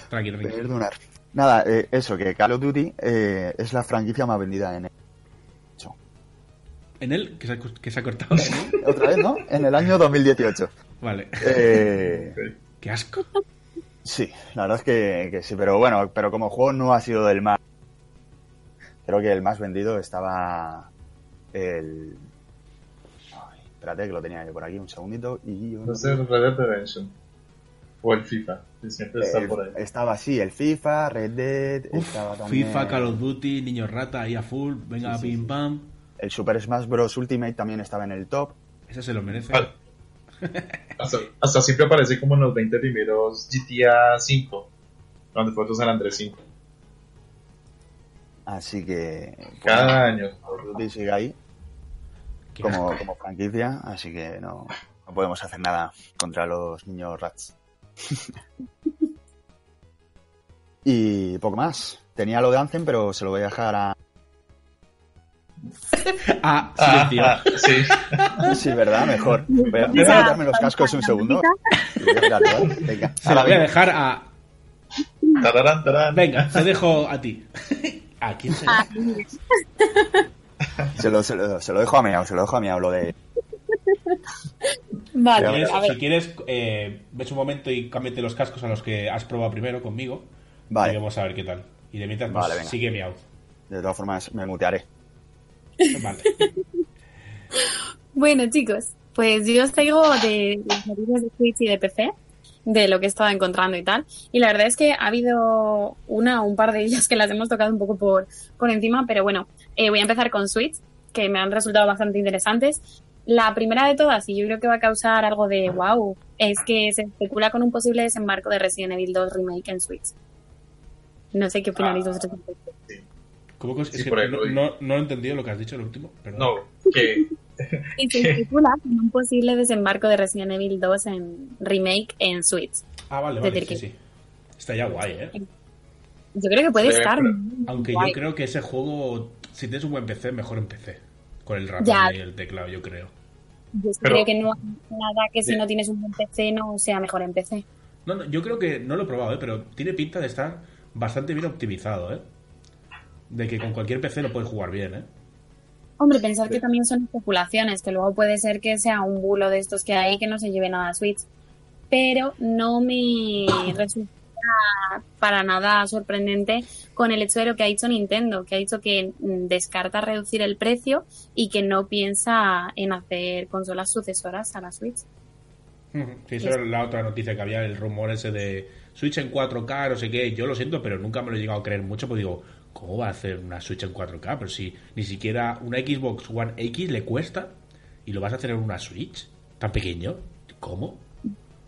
Tranquilo, tranquilo. Perdonar. Nada, eh, eso, que Call of Duty eh, es la franquicia más vendida en el... ¿En él? ¿Que se ha, que se ha cortado? Otra vez, ¿no? En el año 2018. Vale. Eh, ¡Qué asco! sí, la verdad es que, que sí, pero bueno, pero como juego no ha sido del más... Creo que el más vendido estaba el... Ay, espérate que lo tenía yo por aquí, un segundito. Y yo no- Entonces, Red Dead Redemption. O el FIFA, que siempre está El- por ahí. estaba así, el FIFA, Red Dead, Uf, estaba también FIFA, Call of Duty, Niño Rata ahí a full, venga, Sí, sí, pim sí. pam. el Super Smash Bros. Ultimate también estaba en el top. Ese se lo merece. Hasta, hasta siempre aparece como en los 20 primeros GTA 5, donde fue San Andrés 5. Así que pues, Cada año. Duty sigue ahí como, como franquicia, así que no, no podemos hacer nada contra los niños rats. y poco más. Tenía lo de Anthem, pero se lo voy a dejar a... Ah, Ah, silencio. ah, sí. Sí, ¿verdad? Mejor. Voy a, voy a quitarme los cascos un segundo. Y. Venga, Se lo ahora voy a dejar a. Tararán. Venga, te dejo a ti. ¿A quién se Ah, Se lo, se, lo, se lo dejo a Miau, se lo dejo a Miau, lo de... Vale, Si quieres, a ver. si quieres, eh, ves un momento y cámbiate los cascos a los que has probado primero conmigo. Y Vale, vamos a ver qué tal. Y de mientras, pues, Vale, sigue mi out. de todas formas me mutearé. Vale. Bueno, chicos, pues yo os traigo de las noticias de Switch y de PC, de lo que he estado encontrando y tal. Y la verdad es que ha habido una o un par de ellas que las hemos tocado un poco por, por encima, pero bueno, eh, voy a empezar con Switch, que me han resultado bastante interesantes. La primera de todas, y yo creo que va a causar algo de wow, es que se especula con un posible desembarco de Resident Evil 2 Remake en Switch. No sé qué opináis Ah. vosotros. ¿Cómo que es Sí, que por ahí no, no, no he entendido lo que has dicho el último? Perdón. No, que Y se con un posible desembarco de Resident Evil 2 en remake en Switch. Ah, vale, vale, sí, Turquía. sí. Está ya guay, ¿eh? Yo creo que puede Sí, estar. pero- Aunque guay. yo creo que ese juego, si tienes un buen PC, mejor en PC. Con el ratón Ya. y el teclado, yo creo. Yo que Pero- creo que no hay nada que si Sí. no tienes un buen PC no sea mejor en PC. No, no, yo creo que no lo he probado, ¿eh? pero tiene pinta de estar bastante bien optimizado, ¿eh? De que con cualquier PC lo puedes jugar bien, ¿eh? Hombre, pensar que también son especulaciones, que luego puede ser que sea un bulo de estos que hay que no se lleve nada a Switch. Pero no me resulta para nada sorprendente con el hecho de lo que ha hecho Nintendo, que ha dicho que mm, descarta reducir el precio y que no piensa en hacer consolas sucesoras a la Switch. Sí, eso era la otra noticia que había, el rumor ese de Switch en 4K, no sé qué. Yo lo siento, pero nunca me lo he llegado a creer mucho, porque digo, ¿cómo va a hacer una Switch en 4K? Pero si ni siquiera una Xbox One X le cuesta y lo vas a hacer en una Switch tan pequeño, ¿cómo?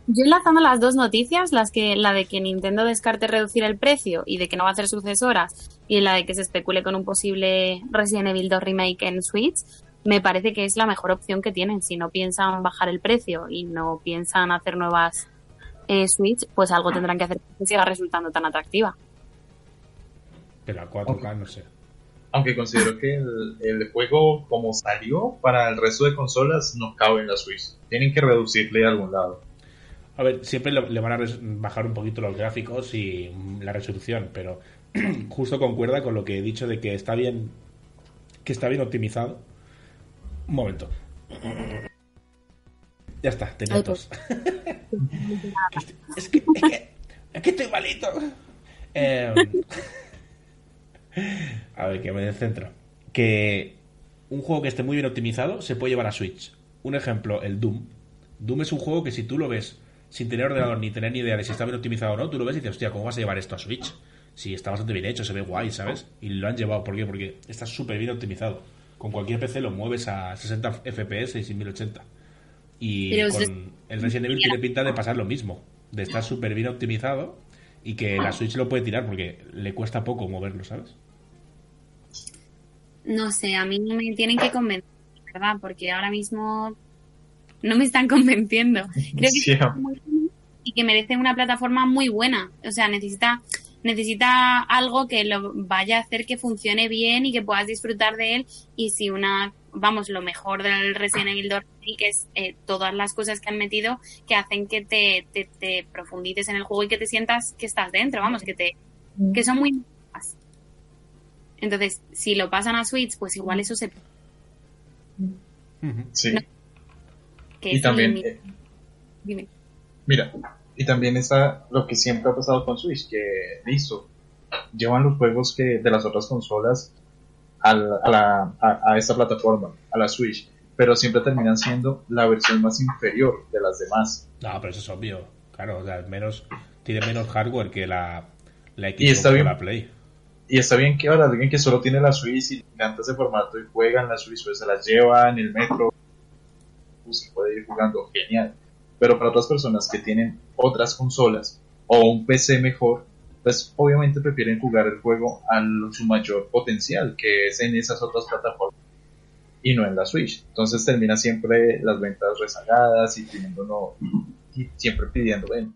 Yo enlazando las dos noticias, las que la de que Nintendo descarte reducir el precio y de que no va a hacer sucesoras y la de que se especule con un posible Resident Evil 2 remake en Switch, me parece que es la mejor opción que tienen. Si no piensan bajar el precio y no piensan hacer nuevas eh, Switch, pues algo tendrán que hacer que siga resultando tan atractiva. Pero a 4K no sé. Aunque considero que el, el juego como salió para el resto de consolas no cabe en la Switch. Tienen que reducirle de algún lado. A ver, siempre le, le van a bajar un poquito los gráficos y mm, la resolución, pero justo concuerda con lo que he dicho de que está bien que está bien optimizado. Un momento. Ya está, tenía tos. es, que, es, que, es que estoy malito. Eh, a ver, que me centro. Que un juego que esté muy bien optimizado se puede llevar a Switch. Un ejemplo, el Doom. Doom es un juego que si tú lo ves sin tener ordenador ni tener ni idea de si está bien optimizado o no, tú lo ves y dices, hostia, ¿cómo vas a llevar esto a Switch? Si está bastante bien hecho, se ve guay, ¿sabes? Y lo han llevado, ¿por qué? Porque está súper bien optimizado. Con cualquier PC lo mueves a 60 FPS y sin 1080. Y Pero con es- el Resident Evil tiene pinta de pasar lo mismo. De estar súper bien optimizado y que la Switch lo puede tirar porque le cuesta poco moverlo, ¿sabes? No sé, a mí me tienen que convencer, ¿verdad? Porque ahora mismo no me están convenciendo. Creo que Sí. es muy bueno y que merece una plataforma muy buena. O sea, necesita necesita algo que lo vaya a hacer que funcione bien y que puedas disfrutar de él. Y si una, vamos, lo mejor del Resident Evil 2 que es eh, todas las cosas que han metido que hacen que te, te, te profundices en el juego y que te sientas que estás dentro, vamos, que te que son muy. Entonces, si lo pasan a Switch, pues igual eso se. Sí. No. que Y también, eh, dime. Mira, y también está lo que siempre ha pasado con Switch, que listo, llevan los juegos que de las otras consolas a, la- a, la- a- a esta plataforma, a la Switch, pero siempre terminan siendo la versión más inferior de las demás. No, pero eso es obvio. Claro, o sea, menos, tiene menos hardware que la, la Xbox Y está o bien. la Play. Y está bien que ahora alguien que solo tiene la Switch y le encanta ese formato y juega en la Switch, pues se las lleva en el metro, pues, puede ir jugando, genial. Pero para otras personas que tienen otras consolas o un PC mejor, pues obviamente prefieren jugar el juego a su mayor potencial, que es en esas otras plataformas y no en la Switch. Entonces termina siempre las ventas rezagadas y pidiendo no, y siempre pidiendo, ven,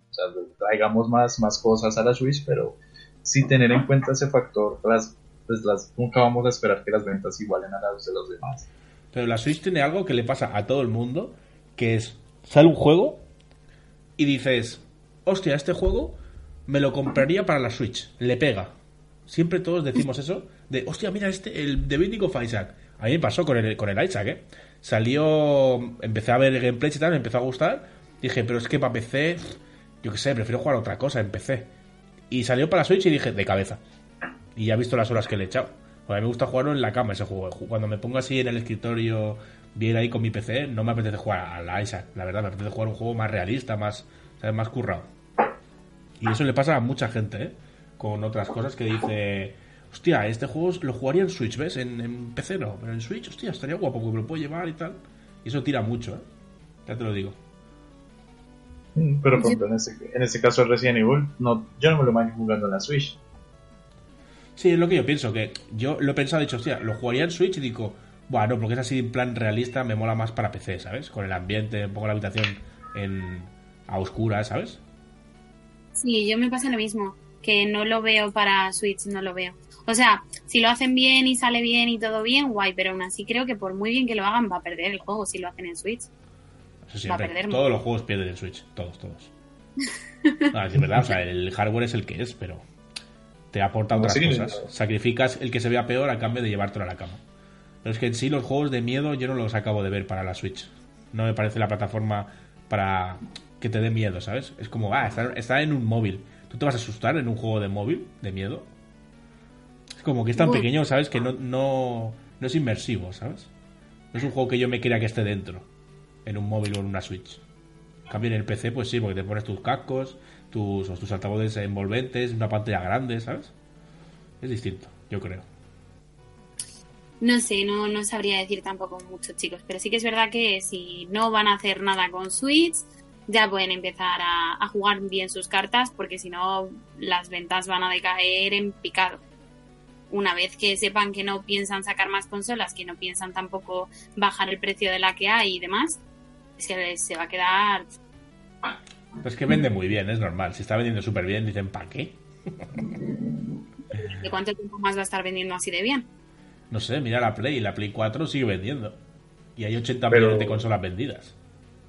traigamos más, más cosas a la Switch, pero sin tener en cuenta ese factor, las, pues nunca vamos a esperar que las ventas igualen a las de los demás. Pero la Switch tiene algo que le pasa a todo el mundo, que es, sale un juego y dices, hostia, este juego me lo compraría para la Switch, le pega. Siempre todos decimos eso, de, hostia, mira este, el de Binding of Isaac. A mí me pasó con el, con el Isaac, ¿eh? Salió, empecé a ver el gameplay y tal, me empezó a gustar. Dije, pero es que para PC, yo qué sé, prefiero jugar otra cosa en PC. Y salió para Switch y dije, de cabeza. Y ya he visto las horas que le he echado. Porque a mí me gusta jugarlo en la cama ese juego. Cuando me pongo así en el escritorio, bien ahí con mi PC, no me apetece jugar a la Isaac. La verdad, me apetece jugar un juego más realista, más, ¿sabes? más currado. Y eso le pasa a mucha gente, ¿eh? Con otras cosas que dice, hostia, este juego lo jugaría en Switch, ¿ves? En, en PC no, pero en Switch, hostia, estaría guapo, porque me lo puedo llevar y tal. Y eso tira mucho, ¿eh? Ya te lo digo. Pero por ejemplo, en este, en este caso el Resident Evil, no, yo no me lo imagino jugando en la Switch. Sí, es lo que yo pienso, que yo lo he pensado, he dicho, hostia, lo jugaría en Switch y digo, bueno, porque es así en plan realista, me mola más para PC, ¿sabes? Con el ambiente, un poco la habitación en, a oscuras, ¿sabes? Sí, yo me pasa lo mismo, que no lo veo para Switch, no lo veo. O sea, si lo hacen bien y sale bien y todo bien, guay, pero aún así creo que por muy bien que lo hagan va a perder el juego si lo hacen en Switch. Eso siempre. perder Todos los juegos pierden en Switch, todos, todos. Ah, es verdad, o sea, el hardware es el que es, pero te aporta otras sí, cosas. no. Sacrificas el que se vea peor a cambio de llevártelo a la cama. Pero es que en sí los juegos de miedo yo no los acabo de ver para la Switch. No me parece la plataforma para que te dé miedo, ¿sabes? Es como, ah, está, está en un móvil. ¿Tú te vas a asustar en un juego de móvil de miedo? Es como que es tan pequeño, ¿sabes? Que no, no, no es inmersivo, ¿sabes? No es un juego que yo me quiera que esté dentro, en un móvil o en una Switch. En cambio, en el PC, pues sí, porque te pones tus cascos, tus, tus altavoces envolventes, una pantalla grande, ¿sabes? Es distinto, yo creo. No sé, no, no sabría decir tampoco mucho, chicos, pero sí que es verdad que si no van a hacer nada con Switch, ya pueden empezar a jugar bien sus cartas, porque si no, las ventas van a decaer en picado. Una vez que sepan que no piensan sacar más consolas, que no piensan tampoco bajar el precio de la que hay y demás, se, se va a quedar. Pero es que vende muy bien, es normal. Si está vendiendo súper bien, dicen, ¿para qué? ¿De cuánto tiempo más va a estar vendiendo así de bien? No sé, mira la Play, la Play 4 sigue vendiendo. Y hay 80 Pero- millones de consolas vendidas.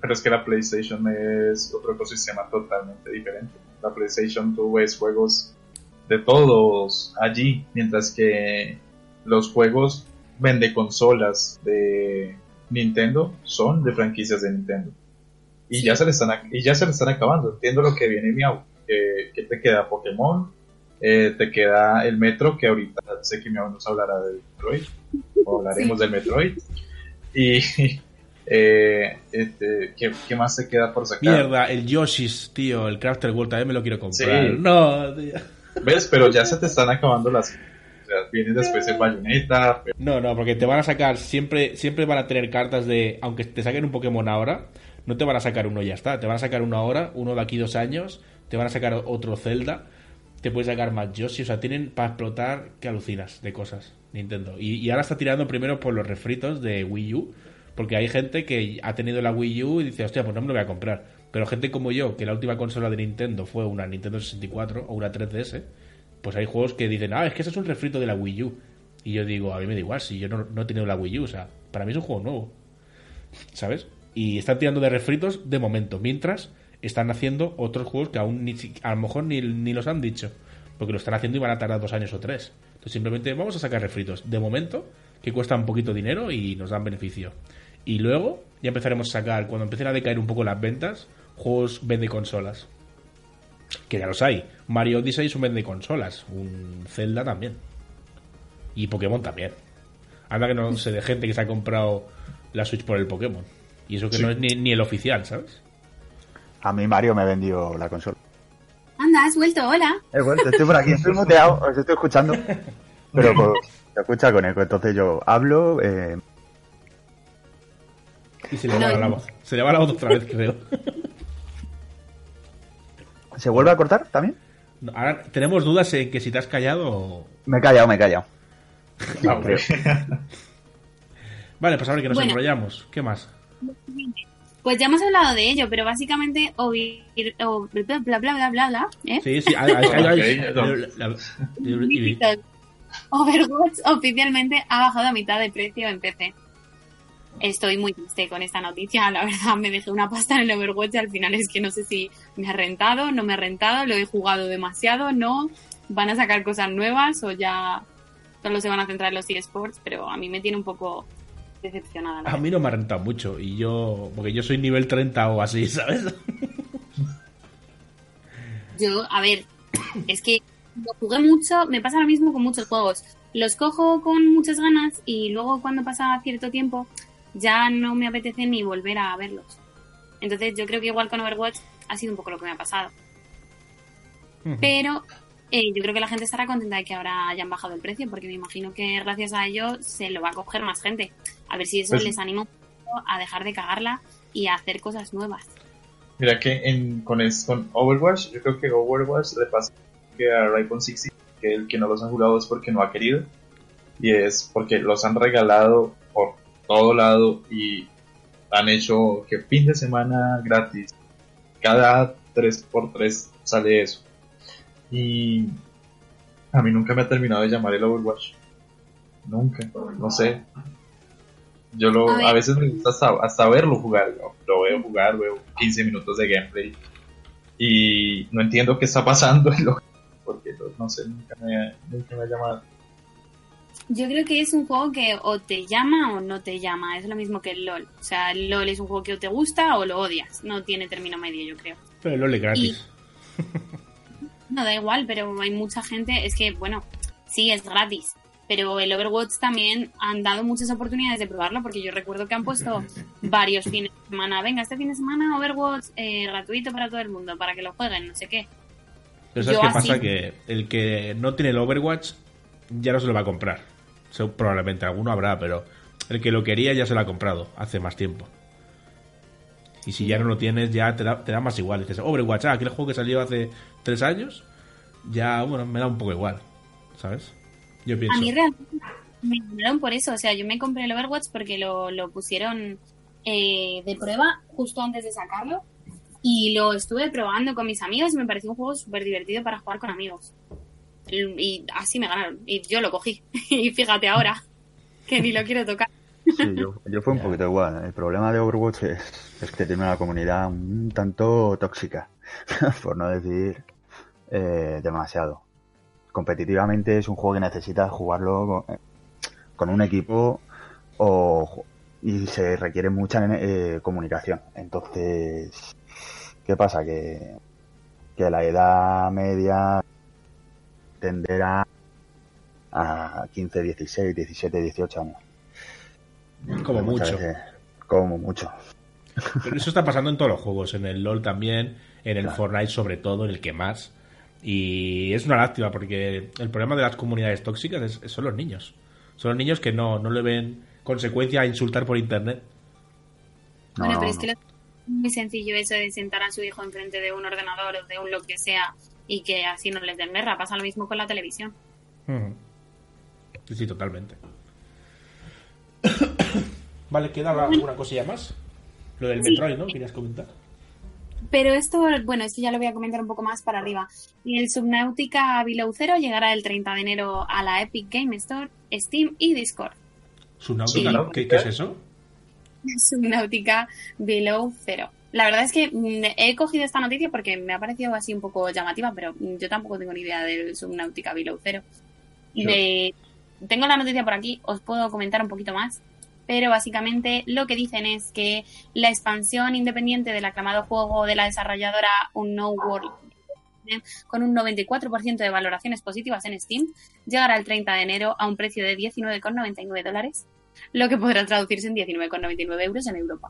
Pero es que la PlayStation es otro ecosistema totalmente diferente. La PlayStation tú ves juegos de todos allí, mientras que los juegos vende consolas de Nintendo son de franquicias de Nintendo. Y ya se le están y ya se le están acabando. Entiendo lo que viene Miau, que, que te queda Pokémon, eh, te queda el Metro, que ahorita sé que Miau nos hablará del Metroid, o hablaremos del Metroid. Y eh, este, ¿qué, qué más se queda por sacar? Mierda, el Yoshi's, tío, el Crafter World también me lo quiero comprar. Sí. No, tío. ¿Ves? Pero ya se te están acabando las. Después el No, no, porque te van a sacar, siempre, siempre van a tener cartas de, aunque te saquen un Pokémon ahora, no te van a sacar uno y ya está, te van a sacar uno ahora, uno de aquí dos años, te van a sacar otro Zelda, te puedes sacar más Yoshi, o sea, tienen para explotar que alucinas de cosas, Nintendo. Y, y ahora está tirando primero por los refritos de Wii U, porque hay gente que ha tenido la Wii U y dice, hostia, pues no me lo voy a comprar. Pero gente como yo, que la última consola de Nintendo fue una Nintendo 64 o una 3DS, pues hay juegos que dicen, ah, es que ese es un refrito de la Wii U. Y yo digo, a mí me da igual, si yo no, no he tenido la Wii U, o sea, para mí es un juego nuevo. ¿Sabes? Y están tirando de refritos de momento, mientras están haciendo otros juegos que aún ni, a lo mejor ni, ni los han dicho, porque lo están haciendo y van a tardar dos años o tres. Entonces simplemente vamos a sacar refritos de momento, que cuestan un poquito dinero y nos dan beneficio. Y luego ya empezaremos a sacar, cuando empiecen a decaer un poco las ventas, juegos vende consolas. Que ya los hay. Mario Odyssey es un vende consolas. Un Zelda también. Y Pokémon también. Anda que no sé de gente que se ha comprado la Switch por el Pokémon. Y eso que Sí. no es ni, ni el oficial, ¿sabes? A mí Mario me vendió la consola. Anda, has vuelto, hola. He vuelto, estoy por aquí, estoy muteado, os estoy escuchando. Pero con- se escucha con eco, entonces yo hablo. Eh, Y se le va No, la voz. Se le va la voz otra vez, creo. ¿Se vuelve a cortar también? No, Ahora tenemos dudas en que si te has callado o... Me he callado, me he callado. Ah, hombre. Vale, pues ahora que nos Bueno. enrollamos. ¿Qué más? Pues ya hemos hablado de ello, pero básicamente oír, o bla bla bla ¿eh? Sí, sí. no. Overwatch oficialmente ha bajado a mitad de precio en PC. Estoy muy triste con esta noticia, la verdad me dejé una pasta en el Overwatch y al final es que no sé si me ha rentado, no me ha rentado, lo he jugado demasiado, no, van a sacar cosas nuevas o ya solo se van a centrar en los eSports, pero a mí me tiene un poco decepcionada. A mí no me ha rentado mucho. Y yo... Porque yo soy nivel 30 o así, ¿sabes? Yo, a ver, es que lo jugué mucho, me pasa lo mismo con muchos juegos. Los cojo con muchas ganas y luego cuando pasa cierto tiempo ya no me apetece ni volver a verlos. Entonces yo creo que igual con Overwatch ha sido un poco lo que me ha pasado. Pero eh, yo creo que la gente estará contenta de que ahora hayan bajado el precio porque me imagino que gracias a ello se lo va a coger más gente. A ver si eso Pues- les anima a dejar de cagarla y a hacer cosas nuevas. Mira que en, con, es- con Overwatch, yo creo que Overwatch le pasa que a Rainbow Six que el que no los han jugado es porque no ha querido. Y es porque los han regalado por todo lado y han hecho que fin de semana gratis. Cada 3x3 sale eso. Y a mí nunca me ha terminado de llamar el Overwatch. Nunca, no sé. Yo lo, A veces me gusta hasta, hasta verlo jugar. Lo veo jugar, veo 15 minutos de gameplay. y no entiendo qué está pasando porque no, no sé, nunca me, nunca me ha llamado. Yo creo que es un juego que o te llama o no te llama. Es lo mismo que el LOL. O sea, el LOL es un juego que o te gusta o lo odias. No tiene término medio, yo creo. Pero el LOL es gratis. No, da igual, pero hay mucha gente. Es que, bueno, sí, es gratis. Pero el Overwatch también han dado muchas oportunidades de probarlo, porque yo recuerdo que han puesto varios fines de semana. Venga, este fin de semana Overwatch eh, gratuito para todo el mundo, para que lo jueguen, no sé qué. Pero ¿sabes Yo qué así- pasa? Que el que no tiene el Overwatch ya no se lo va a comprar. Probablemente alguno habrá, pero el que lo quería ya se lo ha comprado hace más tiempo. Y si ya no lo tienes, ya te da, te da más igual. Dices, Overwatch, ah, aquel juego que salió hace tres años, ya, bueno, me da un poco igual, ¿sabes? Yo pienso. A mí realmente me ganaron por eso. O sea, yo me compré el Overwatch porque lo, lo pusieron eh, de prueba justo antes de sacarlo. Y lo estuve probando con mis amigos y me pareció un juego súper divertido para jugar con amigos. Y, así me ganaron. Y yo lo cogí. y fíjate ahora que ni lo quiero tocar. Yo, yo fue un poquito igual. El problema de Overwatch es, que tiene una comunidad un tanto tóxica, por no decir eh, demasiado. Competitivamente es un juego que necesitas jugarlo con, con un equipo o, y se requiere mucha eh, comunicación. Entonces, ¿qué pasa? Que, que la edad media tenderá a 15, 16, 17, 18 años. Como Muchas mucho. veces, como mucho. Pero eso está pasando en todos los juegos, en el LOL también, en el Claro. Fortnite sobre todo, en el que más. Y es una lástima porque el problema de las comunidades tóxicas es- son los niños. Son los niños que no, no le ven consecuencia a insultar por internet. No, bueno, no, pero es que lo- es muy sencillo eso de sentar a su hijo enfrente de un ordenador o de un lo que sea y que así no les den guerra. Pasa lo mismo con la televisión. Sí, sí, totalmente. vale, ¿queda alguna cosilla más? Lo del Sí. Metroid, ¿no? ¿Querías comentar? Pero esto, bueno, esto ya lo voy a comentar un poco más para arriba. Y el Subnautica Below Zero llegará el 30 de enero a la Epic Game Store, Steam y Discord. Subnautica, Sí. ¿no? ¿Qué, qué es eso? Subnautica Below Zero. La verdad es que mm, he cogido esta noticia porque me ha parecido así un poco llamativa, pero mm, yo tampoco tengo ni idea del Subnautica Below Zero. De- tengo la noticia por aquí, os puedo comentar un poquito más, pero básicamente lo que dicen es que la expansión independiente del aclamado juego de la desarrolladora Unknown World con un 94% de valoraciones positivas en Steam, llegará el 30 de enero a un precio de 19,99 dólares, lo que podrá traducirse en 19,99 euros en Europa.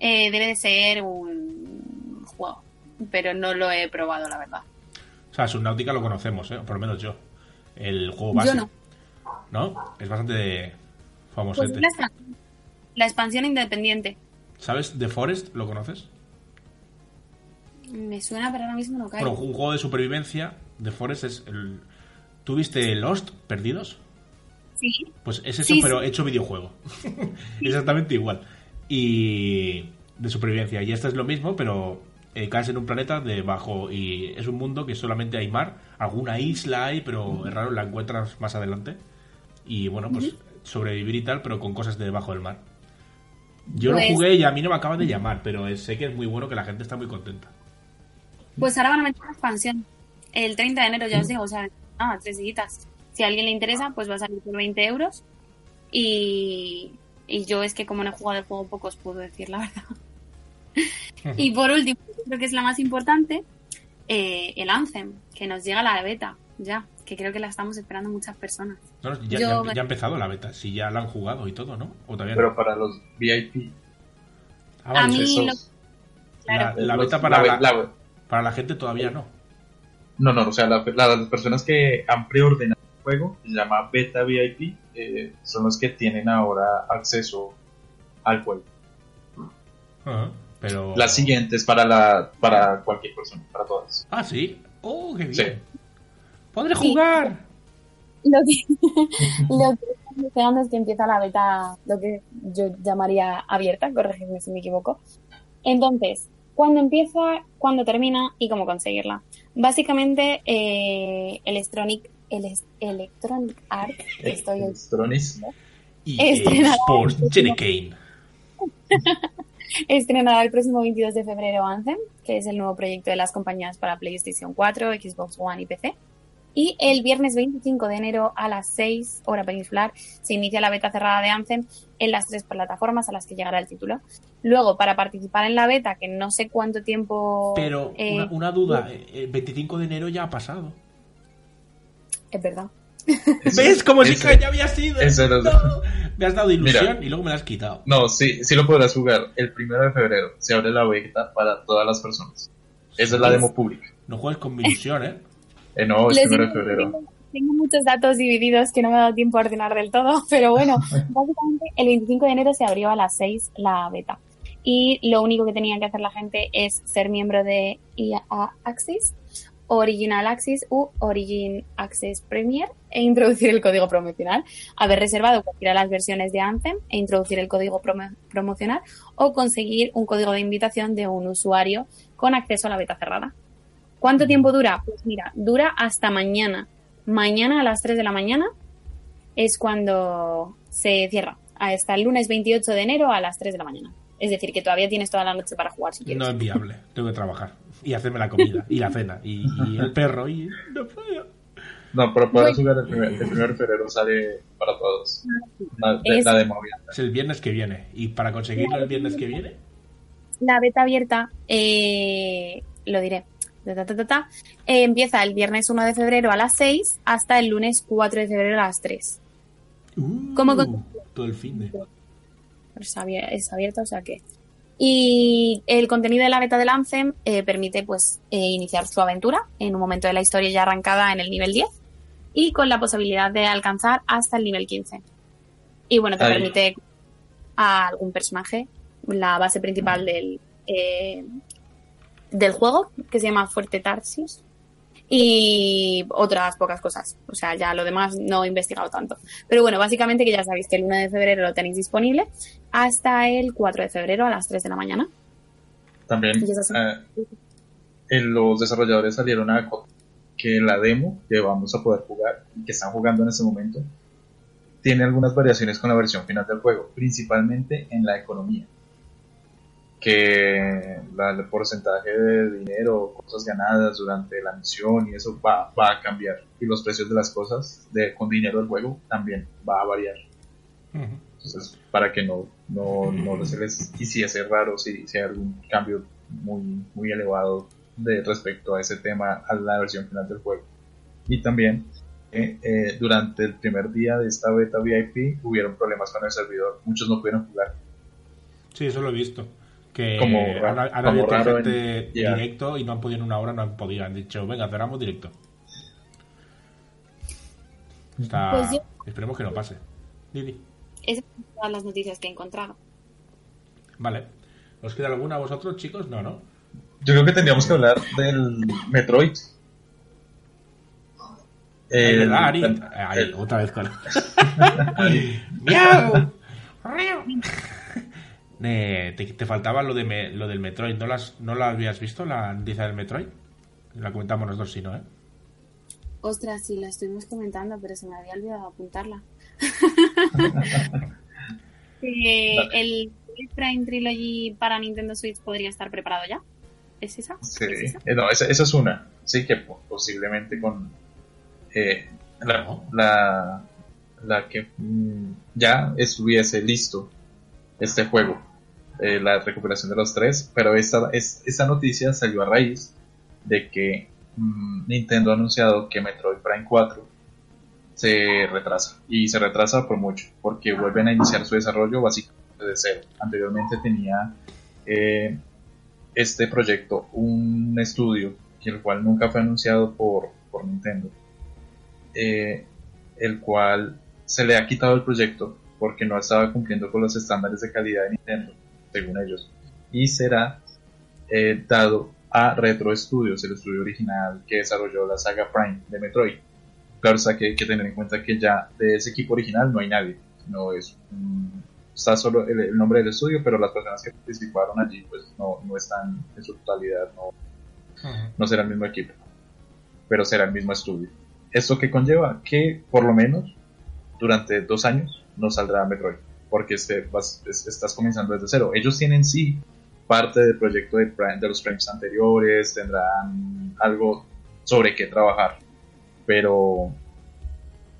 Eh, debe de ser un juego, pero no lo he probado, la verdad. O sea, Subnautica lo conocemos, ¿eh? Por lo menos yo. El juego Yo base. no. ¿No? Es bastante Pues famosete. es la, expansión, la expansión independiente. ¿Sabes? The Forest, ¿lo conoces? Me suena, pero ahora mismo no cae. Bueno, un juego de supervivencia. The Forest es el... ¿Tuviste Lost, Perdidos? Sí, Pues es eso, Sí, pero sí. hecho videojuego. Exactamente igual. Y de supervivencia. Y este es lo mismo, pero eh, caes en un planeta debajo y es un mundo que solamente hay mar. Alguna isla hay, pero es raro, la encuentras más adelante. Y bueno, pues sobrevivir y tal, pero con cosas de debajo del mar. Yo Pues- lo jugué y a mí no me acaba de llamar, pero eh, sé que es muy bueno, que la gente está muy contenta. Pues ahora van a meter una expansión. El 30 de enero, ya os digo, o sea, ah, tres días. Si a alguien le interesa, pues va a salir por 20 euros. Y, y yo es que como no he jugado el juego poco os puedo decir la verdad. y por último, creo que es la más importante, eh, el Anthem, que nos llega la beta, ya, que creo que la estamos esperando muchas personas. No, ya, Yo- ya- ya ha empezado la beta, si ya la han jugado y todo, ¿no? O todavía Pero no. para los VIP. Ah, vale, a mí esos- lo- claro. La, beta para la- la, la- para la gente todavía no. No, no, o sea, la- la- las personas que han preordenado el juego, se llama Beta VIP, eh, son los que tienen ahora acceso al juego. Ajá, pero... La siguiente es para, la, para cualquier persona, para todas. Ah, sí. Oh, qué bien. Sí. ¡Podré Sí. jugar! Lo que, lo que estamos esperando es que empieza la beta, lo que yo llamaría abierta, corregidme si me equivoco. Entonces, ¿cuándo empieza, cuándo termina y cómo conseguirla? Básicamente, eh, Electronic, el, Electronic Arts, estoy Electronis. Y Estrenada. Sports Jenny Kane. estrenará el próximo 22 de febrero Anthem, que es el nuevo proyecto de las compañías para PlayStation 4, Xbox One y PC. Y el viernes 25 de enero a las 6 hora peninsular se inicia la beta cerrada de Anthem en las tres plataformas a las que llegará el título. Luego, para participar en la beta, que no sé cuánto tiempo... Pero eh, una, una duda, eh, el 25 de enero ya ha pasado. Es verdad. ¿Ves? Como si ese- ya había sido. No. Me has dado ilusión Mira. y luego me la has quitado. No, sí, sí lo podrás jugar. El primero de febrero se abre la beta para todas las personas. Esa es la demo pública. No juegues con mi ilusión, ¿eh? Eh, no, es Les primero de febrero. Tengo, tengo muchos datos divididos que no me ha dado tiempo a ordenar del todo, pero bueno, básicamente el 25 de enero se abrió a las 6 la beta. Y lo único que tenía que hacer la gente es ser miembro de EA Access, Original Access u Origin Access Premier e introducir el código promocional, haber reservado cualquiera de las versiones de Anthem e introducir el código promo- promocional o conseguir un código de invitación de un usuario con acceso a la beta cerrada. ¿Cuánto tiempo dura? Pues mira, dura hasta mañana. Mañana a las 3 de la mañana es cuando se cierra. Hasta el lunes 28 de enero a las 3 de la mañana. Es decir, que todavía tienes toda la noche para jugar si quieres. No es viable. Tengo que trabajar. Y hacerme la comida. Y la cena. Y, y el perro. Y no puedo. No, pero Bueno. jugar el primer, el primero de febrero, sale para todos. La, Es- la demo abierta. Es el viernes que viene. Y para conseguirlo el viernes que viene, La beta abierta, eh, lo diré, ta, ta, ta, ta, ta, eh, empieza el viernes 1 de febrero a las 6 hasta el lunes 4 de febrero a las 3. uh, ¿Cómo con- todo el fin de. es es abierta, o sea que. Y el contenido de la beta del Anthem eh, permite pues eh, iniciar su aventura en un momento de la historia ya arrancada en el nivel 10 y con la posibilidad de alcanzar hasta el nivel 15. Y bueno, te Ahí. permite a algún personaje, la base principal del, eh, del juego, que se llama Fuerte Tarsius, y otras pocas cosas. O sea, ya lo demás no he investigado tanto. Pero bueno, básicamente que ya sabéis que el 1 de febrero lo tenéis disponible hasta el 4 de febrero a las 3 de la mañana. También eh, los desarrolladores salieron a que la demo que vamos a poder jugar y que están jugando en este momento tiene algunas variaciones con la versión final del juego, principalmente en la economía. Que la- el porcentaje de dinero, cosas ganadas durante la misión y eso va, va a cambiar. Y los precios de las cosas de, con dinero del juego también va a variar. Entonces, para que no, no, no se les hiciese raro si, si hay algún cambio muy, muy elevado de respecto a ese tema a la versión final del juego. Y también, eh, eh, durante el primer día de esta beta VIP hubieron problemas con el servidor. Muchos no pudieron jugar. Sí, eso lo he visto. Que Como han, han como abierto gente en- directo y no han podido en una hora, no han podido. Han dicho, venga, cerramos directo. Está... Pues yo- Esperemos que no pase. Didi. Esas son todas las noticias que he encontrado. Vale. ¿Os queda alguna a vosotros, chicos? No, ¿no? Yo creo que tendríamos que hablar del Metroid. El- Ari. el- Ay, el- otra vez con... ¡Miau! Eh, te, te faltaba lo, de me- lo del Metroid. ¿No, las, ¿No la habías visto, la noticia del Metroid? La comentamos los dos, sí, ¿no? ¿Eh? Ostras, sí, la estuvimos comentando, pero se me había olvidado apuntarla. Vale. el Prime Trilogy para Nintendo Switch podría estar preparado ya. ¿Es esa? Sí, ¿Es esa? eh, no, esa, esa es una. Sí, que po- posiblemente con eh, la, No. la, la que mm, ya estuviese listo este juego, eh, la recuperación de los tres, pero esta, es, esta noticia salió a raíz de que mm, Nintendo ha anunciado que Metroid Prime 4 se retrasa y se retrasa por mucho porque vuelven a iniciar su desarrollo básicamente de cero. Anteriormente tenía eh, este proyecto un estudio el cual nunca fue anunciado por, por Nintendo eh, el cual se le ha quitado el proyecto porque no estaba cumpliendo con los estándares de calidad de Nintendo según ellos y será eh, dado a Retro Studios el estudio original que desarrolló la saga Prime de Metroid claro está que hay que tener en cuenta que ya de ese equipo original no hay nadie no es está solo el, el nombre del estudio pero las personas que participaron allí pues no, no están en su totalidad no, no será el mismo equipo, pero será el mismo estudio. ¿Esto que conlleva? Que por lo menos durante dos años no saldrá Metroid, porque este, vas- es- estás comenzando desde cero. Ellos tienen sí parte del proyecto de, de los premios anteriores, tendrán algo sobre qué trabajar, pero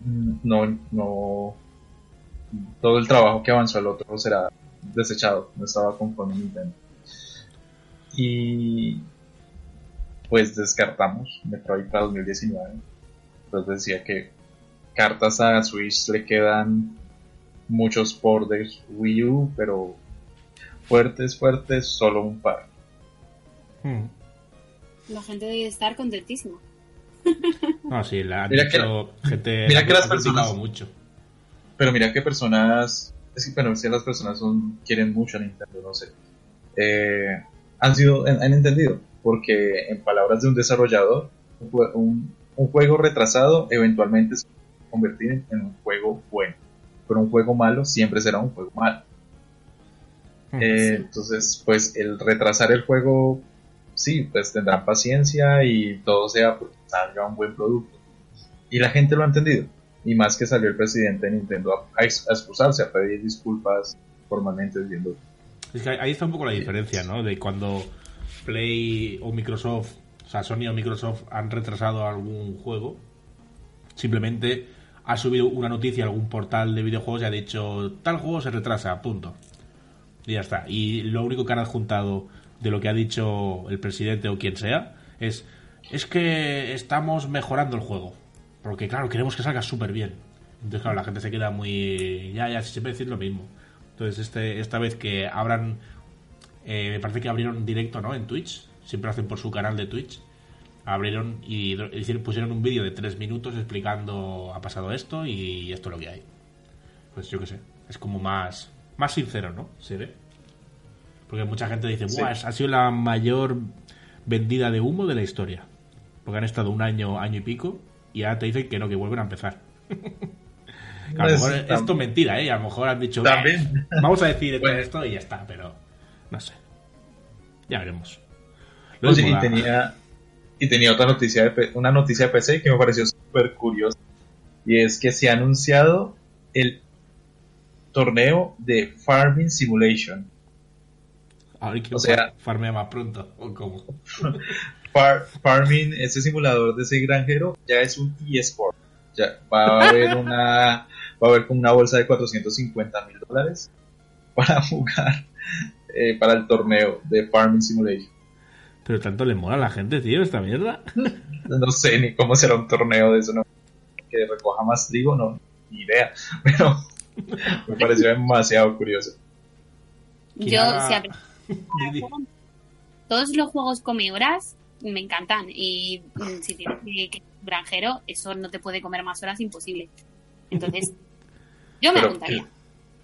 mm, no, no, todo el trabajo que avanzó el otro será desechado, no estaba conforme Nintendo. Y pues descartamos Metroid para 2019. Entonces decía que cartas a Switch le quedan muchos por de Wii U, pero fuertes, fuertes, solo un par. Hmm. La gente debe estar contentísima. No, sí, la Mira que- gente. mira que las personas- mucho. Pero mira que personas, es que bueno, si las personas son, quieren mucho a Nintendo, no sé. Eh, han sido, han, han entendido, porque en palabras de un desarrollador, un, jue- un- un juego retrasado eventualmente se va a convertir en un juego bueno, pero un juego malo siempre será un juego malo. Eh, Entonces, pues el retrasar el juego, sí, pues tendrán paciencia y todo sea porque salga un buen producto. Y la gente lo ha entendido. Y más que salió el presidente de Nintendo a, a ex- a excusarse, a pedir disculpas formalmente diciendo, Es que ahí está un poco la diferencia, ¿no? De cuando Play o Microsoft, o sea, Sony o Microsoft han retrasado algún juego, simplemente ha subido una noticia algún portal de videojuegos y ha dicho, tal juego se retrasa, punto. Y ya está. Y lo único que han adjuntado de lo que ha dicho el presidente o quien sea es, es que estamos mejorando el juego. Porque claro, queremos que salga súper bien. Entonces, claro, la gente se queda muy... Ya, ya, siempre decir lo mismo. Entonces, este, esta vez que abran... eh, me parece que abrieron directo, ¿no? En Twitch. Siempre hacen por su canal de Twitch. Abrieron y pusieron un vídeo de tres minutos explicando ha pasado esto y esto es lo que hay. Pues yo qué sé. Es como más, más sincero, ¿no? Se ve. Porque mucha gente dice, Sí. Buah, es- ha sido la mayor vendida de humo de la historia. Porque han estado un año, año y pico y ahora te dicen que no, que vuelven a empezar. A lo Pues, mejor esto es mentira, ¿eh? Y a lo mejor han dicho, También. "Eh, vamos a decir Bueno. esto y ya está, pero no sé. Ya veremos. Lo y da- tenía, y tenía otra noticia, de una noticia de PC que me pareció súper curiosa. Y es que se ha anunciado el torneo de Farming Simulation. A ver quién o sea- farmea más pronto. ¿O cómo? Far- farming, ese simulador de ese granjero, ya es un eSport. Ya va a haber una, va a haber como una bolsa de 450 mil dólares para jugar eh, para el torneo de Farming Simulation. Pero tanto le mola a la gente, tío, esta mierda. No sé ni cómo será un torneo de eso, no. que recoja más trigo, no, ni idea, pero me pareció demasiado curioso. ¿Quién Yo, si di. todos los juegos come horas me encantan y mm, si tienes que, que granjero, eso no te puede comer más horas imposible. Entonces, yo me Pero apuntaría. que,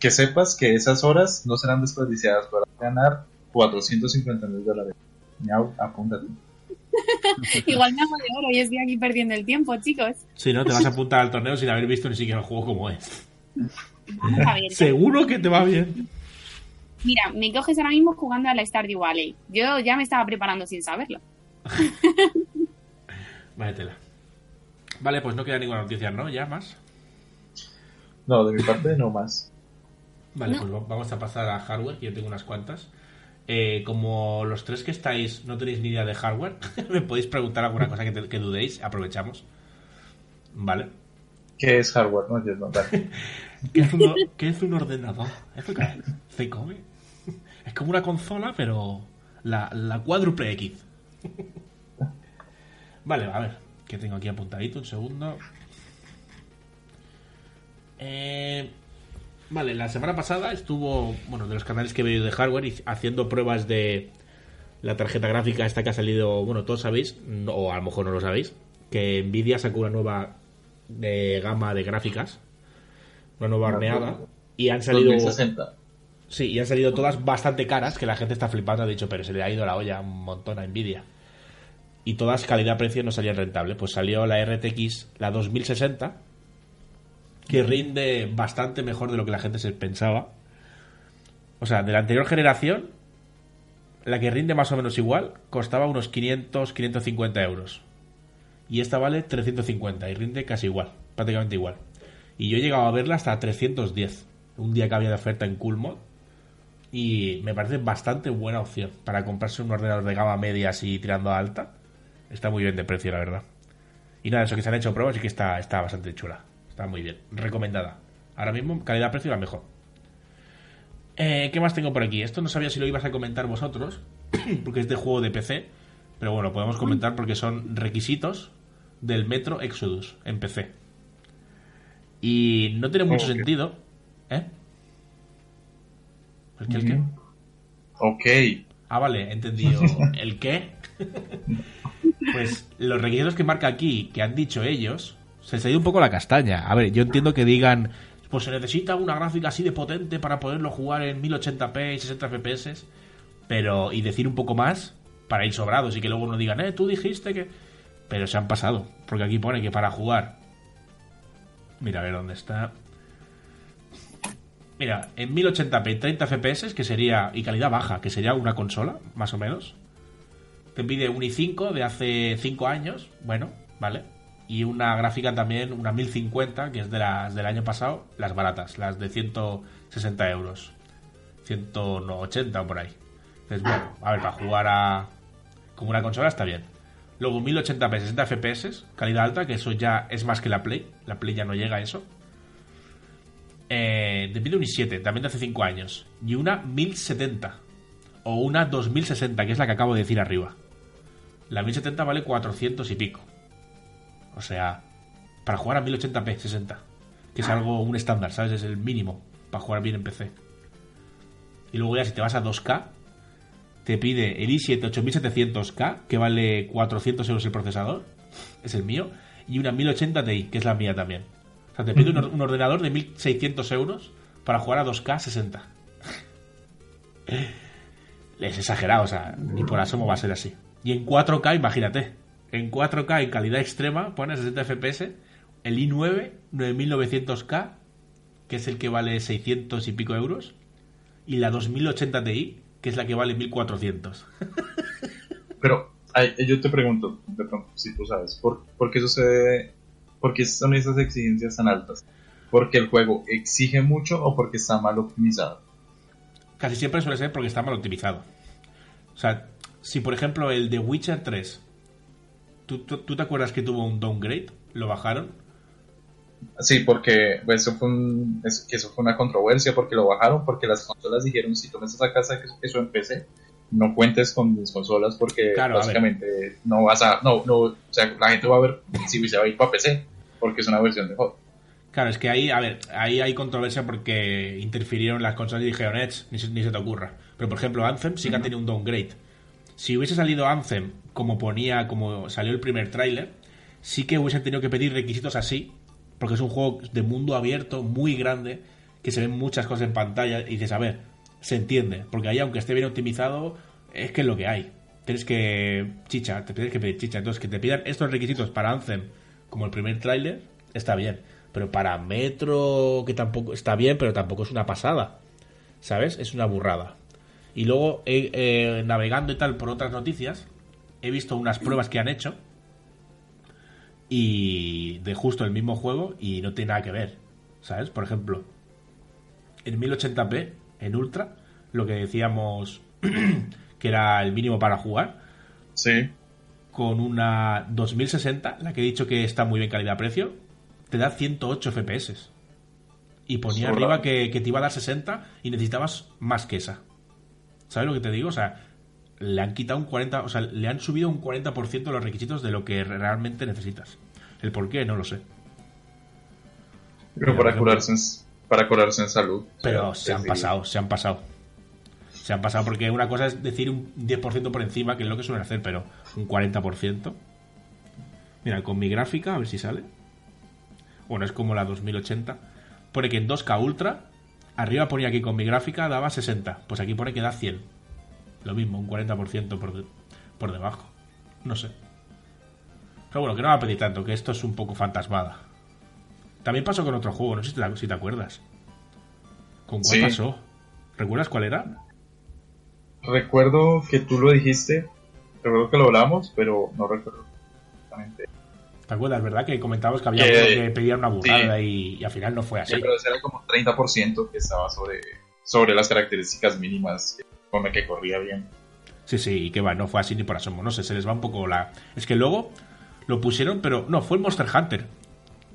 que sepas que esas horas no serán desperdiciadas para ganar 450 mil dólares. Miau, apúntate. Igual me hago de oro y estoy aquí perdiendo el tiempo, chicos. Si no, te vas a apuntar al torneo sin haber visto ni siquiera el juego como es. Vamos a ver. Seguro que te va bien. Mira, me coges ahora mismo jugando a la Stardew Valley. Yo ya me estaba preparando sin saberlo. Vale, tela. Vale, pues no queda ninguna noticia, ¿no? ¿Ya más? No, de mi parte no más. Vale, No. pues va- vamos a pasar a hardware, que yo tengo unas cuantas. Eh, como los tres que estáis no tenéis ni idea de hardware, me podéis preguntar alguna cosa que, te- que dudéis, aprovechamos. Vale. ¿Qué es hardware? No entiendo. ¿Qué es un, qué es un ordenador? ¿Eso qué es? ¿Se come? Es como una consola, pero la, la cuádruple X. Vale, a ver, que tengo aquí apuntadito, un segundo. Eh, vale, la semana pasada estuvo, bueno, de los canales que veo de hardware, y haciendo pruebas de la tarjeta gráfica esta que ha salido, bueno, todos sabéis, no- o a lo mejor no lo sabéis, que Nvidia sacó una nueva de gama de gráficas, una nueva horneada, y han salido... 2060. Sí, y han salido todas bastante caras, que la gente está flipando, ha dicho, pero se le ha ido la olla un montón a Nvidia. Y todas calidad-precio no salían rentable. Pues salió la RTX, la 2060, que rinde bastante mejor de lo que la gente se pensaba. O sea, de la anterior generación, la que rinde más o menos igual, costaba unos 500, 550 euros. Y esta vale 350 y rinde casi igual, prácticamente igual. Y yo he llegado a verla hasta 310. Un día que había de oferta en Coolmod. y me parece bastante buena opción para comprarse un ordenador de gama media así tirando a alta. Está muy bien de precio, la verdad. Y nada, eso que se han hecho pruebas y que está, está bastante chula. Está muy bien. Recomendada. Ahora mismo, calidad-precio la mejor. Eh, ¿Qué más tengo por aquí? Esto no sabía si lo ibas a comentar vosotros, porque es de juego de PC. Pero bueno, podemos comentar porque son requisitos del Metro Exodus en PC. Y no tiene mucho sentido. ¿Eh? ¿El qué? ¿El qué? Ok. Ah, vale, entendido. ¿El qué? pues los requisitos que marca aquí, que han dicho ellos, se les ha un poco la castaña. A ver, yo entiendo que digan, pues se necesita una gráfica así de potente para poderlo jugar en 1080p y 60 FPS, pero y decir un poco más para ir sobrados y que luego no digan, eh, tú dijiste que... Pero se han pasado, porque aquí pone que para jugar... Mira, a ver dónde está. Mira, en 1080p 30 FPS, que sería, y calidad baja, que sería una consola, más o menos. Te pide un i5 de hace 5 años, bueno, vale. Y una gráfica también, una 1050, que es de las del año pasado, las baratas, las de 160 euros. 180 o por ahí. Entonces, bueno, a ver, para jugar a. como una consola está bien. Luego 1080p 60 FPS, calidad alta, que eso ya es más que la Play. La Play ya no llega a eso. Eh, pide un i7, también de hace 5 años. Y una 1070. O una 2060, que es la que acabo de decir arriba. La 1070 vale 400 y pico. O sea, para jugar a 1080p 60. Que es algo, un estándar, ¿sabes? Es el mínimo para jugar bien en PC. Y luego ya si te vas a 2K, te pide el i7 8700K, que vale 400 euros el procesador. Es el mío. Y una 1080 Ti, que es la mía también. O sea, te pide un, un ordenador de 1600 euros para jugar a 2K 60. Es exagerado, o sea, ni por asomo va a ser así. Y en 4K, imagínate. En 4K en calidad extrema, pone 60 FPS, el i9 9900K, que es el que vale 600 y pico euros, y la 2080 Ti, que es la que vale 1400. Pero ay, yo te pregunto, de pronto, si tú sabes, ¿por, por qué sucede? ¿Por qué son esas exigencias tan altas? ¿Porque el juego exige mucho o porque está mal optimizado? Casi siempre suele ser porque está mal optimizado. O sea, si por ejemplo el de Witcher 3, ¿tú, tú, tú te acuerdas que tuvo un downgrade? ¿Lo bajaron? Sí, porque pues, eso fue, un- eso fue una controversia, porque lo bajaron, porque las consolas dijeron, si tú me estás casa que eso en PC, no cuentes con mis consolas porque Claro, a básicamente no vas a... No, no, o sea, la gente va a ver si se va a ir para PC, porque es una versión de juego. Claro, es que ahí, a ver, ahí hay controversia porque interfirieron las consolas y dijeron, Edge, ni, se- ni se te ocurra. Pero por ejemplo, Anthem sí que ha tenido un downgrade. Si hubiese salido Anthem como ponía, como salió el primer tráiler, sí que hubiesen tenido que pedir requisitos así, porque es un juego de mundo abierto, muy grande, que se ven muchas cosas en pantalla y dices, a ver, se entiende, porque ahí aunque esté bien optimizado, es que es lo que hay. Tienes que chicha, te tienes que pedir chicha. Entonces, que te pidan estos requisitos para Anthem, como el primer tráiler, está bien. Pero para Metro, que tampoco está bien, pero tampoco es una pasada. ¿Sabes? Es una burrada. Y luego, eh, eh, navegando y tal por otras noticias, he visto unas pruebas que han hecho. Y de justo el mismo juego y no tiene nada que ver. ¿Sabes? Por ejemplo, en 1080p, en Ultra, lo que decíamos que era el mínimo para jugar, Sí. con una 2060, la que he dicho que está muy bien calidad-precio, te da 108 FPS. Y ponía arriba que, que te iba a dar 60 y necesitabas más que esa. ¿Sabes lo que te digo? O sea, le han quitado un 40, o sea, le han subido un 40% los requisitos de lo que realmente necesitas. El por qué no lo sé. Pero para curarse, en, para curarse en salud. Pero o sea, se han pasado, se han pasado. Se han pasado porque una cosa es decir un 10% por encima, que es lo que suelen hacer, pero un 40%. Mira, con mi gráfica, a ver si sale. Bueno, es como la 2080. Pone que en 2K Ultra, arriba ponía que con mi gráfica daba 60. Pues aquí pone que da 100. Lo mismo, un 40% por, de- por debajo. No sé. Pero bueno, que no va a pedir tanto, que esto es un poco fantasmada. También pasó con otro juego, no sé si te, si te acuerdas. ¿Con cuál Sí. pasó? ¿Recuerdas cuál era? Recuerdo que tú lo dijiste, recuerdo que lo hablamos, pero no recuerdo exactamente. ¿Te acuerdas, verdad? Que comentábamos que había Que- uno que pedía una burrada y, y al final no fue así. Sí, pero ese era como 30% que estaba sobre, sobre las características mínimas las que corría bien. Sí, sí, y que va, no fue así ni por asomo, no sé, se les va un poco la... Es que luego lo pusieron, pero no, fue el Monster Hunter.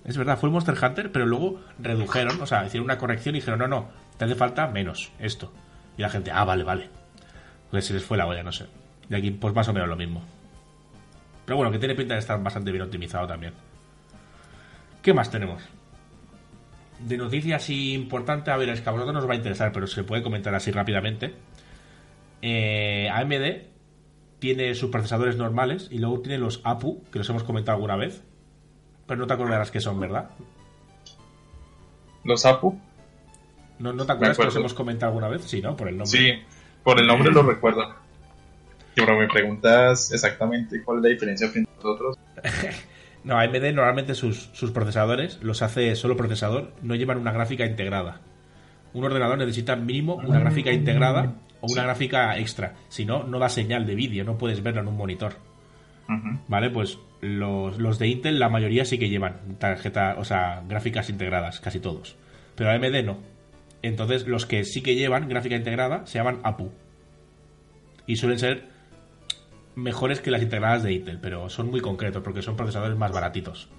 Es verdad, fue el Monster Hunter, pero luego redujeron, o sea, hicieron una corrección y dijeron, no, no, te hace falta menos esto. Y la gente, ah, vale, vale. Pues se les fue la olla, no sé. Y aquí, pues más o menos lo mismo. Pero bueno, que tiene pinta de estar bastante bien optimizado también. ¿Qué más tenemos? De noticias importante, a ver, es que a vosotros nos va a interesar, pero se puede comentar así rápidamente. Eh, AMD tiene sus procesadores normales y luego tiene los APU, que los hemos comentado alguna vez. Pero no te acordarás qué son, ¿verdad? ¿Los APU? ¿No, no te acuerdas que los hemos comentado alguna vez? Sí, ¿no? Por el nombre. Sí, por el nombre lo recuerdo. Pero me preguntas exactamente cuál es la diferencia entre nosotros. no, AMD normalmente sus, sus procesadores los hace solo procesador, no llevan una gráfica integrada. Un ordenador necesita mínimo una gráfica integrada o una gráfica extra. Si no, no da señal de vídeo, no puedes verlo en un monitor. ¿Vale? Pues los, los, de Intel, la mayoría sí que llevan tarjeta, o sea, gráficas integradas, casi todos. Pero AMD no. Entonces, los que sí que llevan gráfica integrada se llaman APU. Y suelen ser mejores que las integradas de Intel, pero son muy concretos porque son procesadores más baratitos.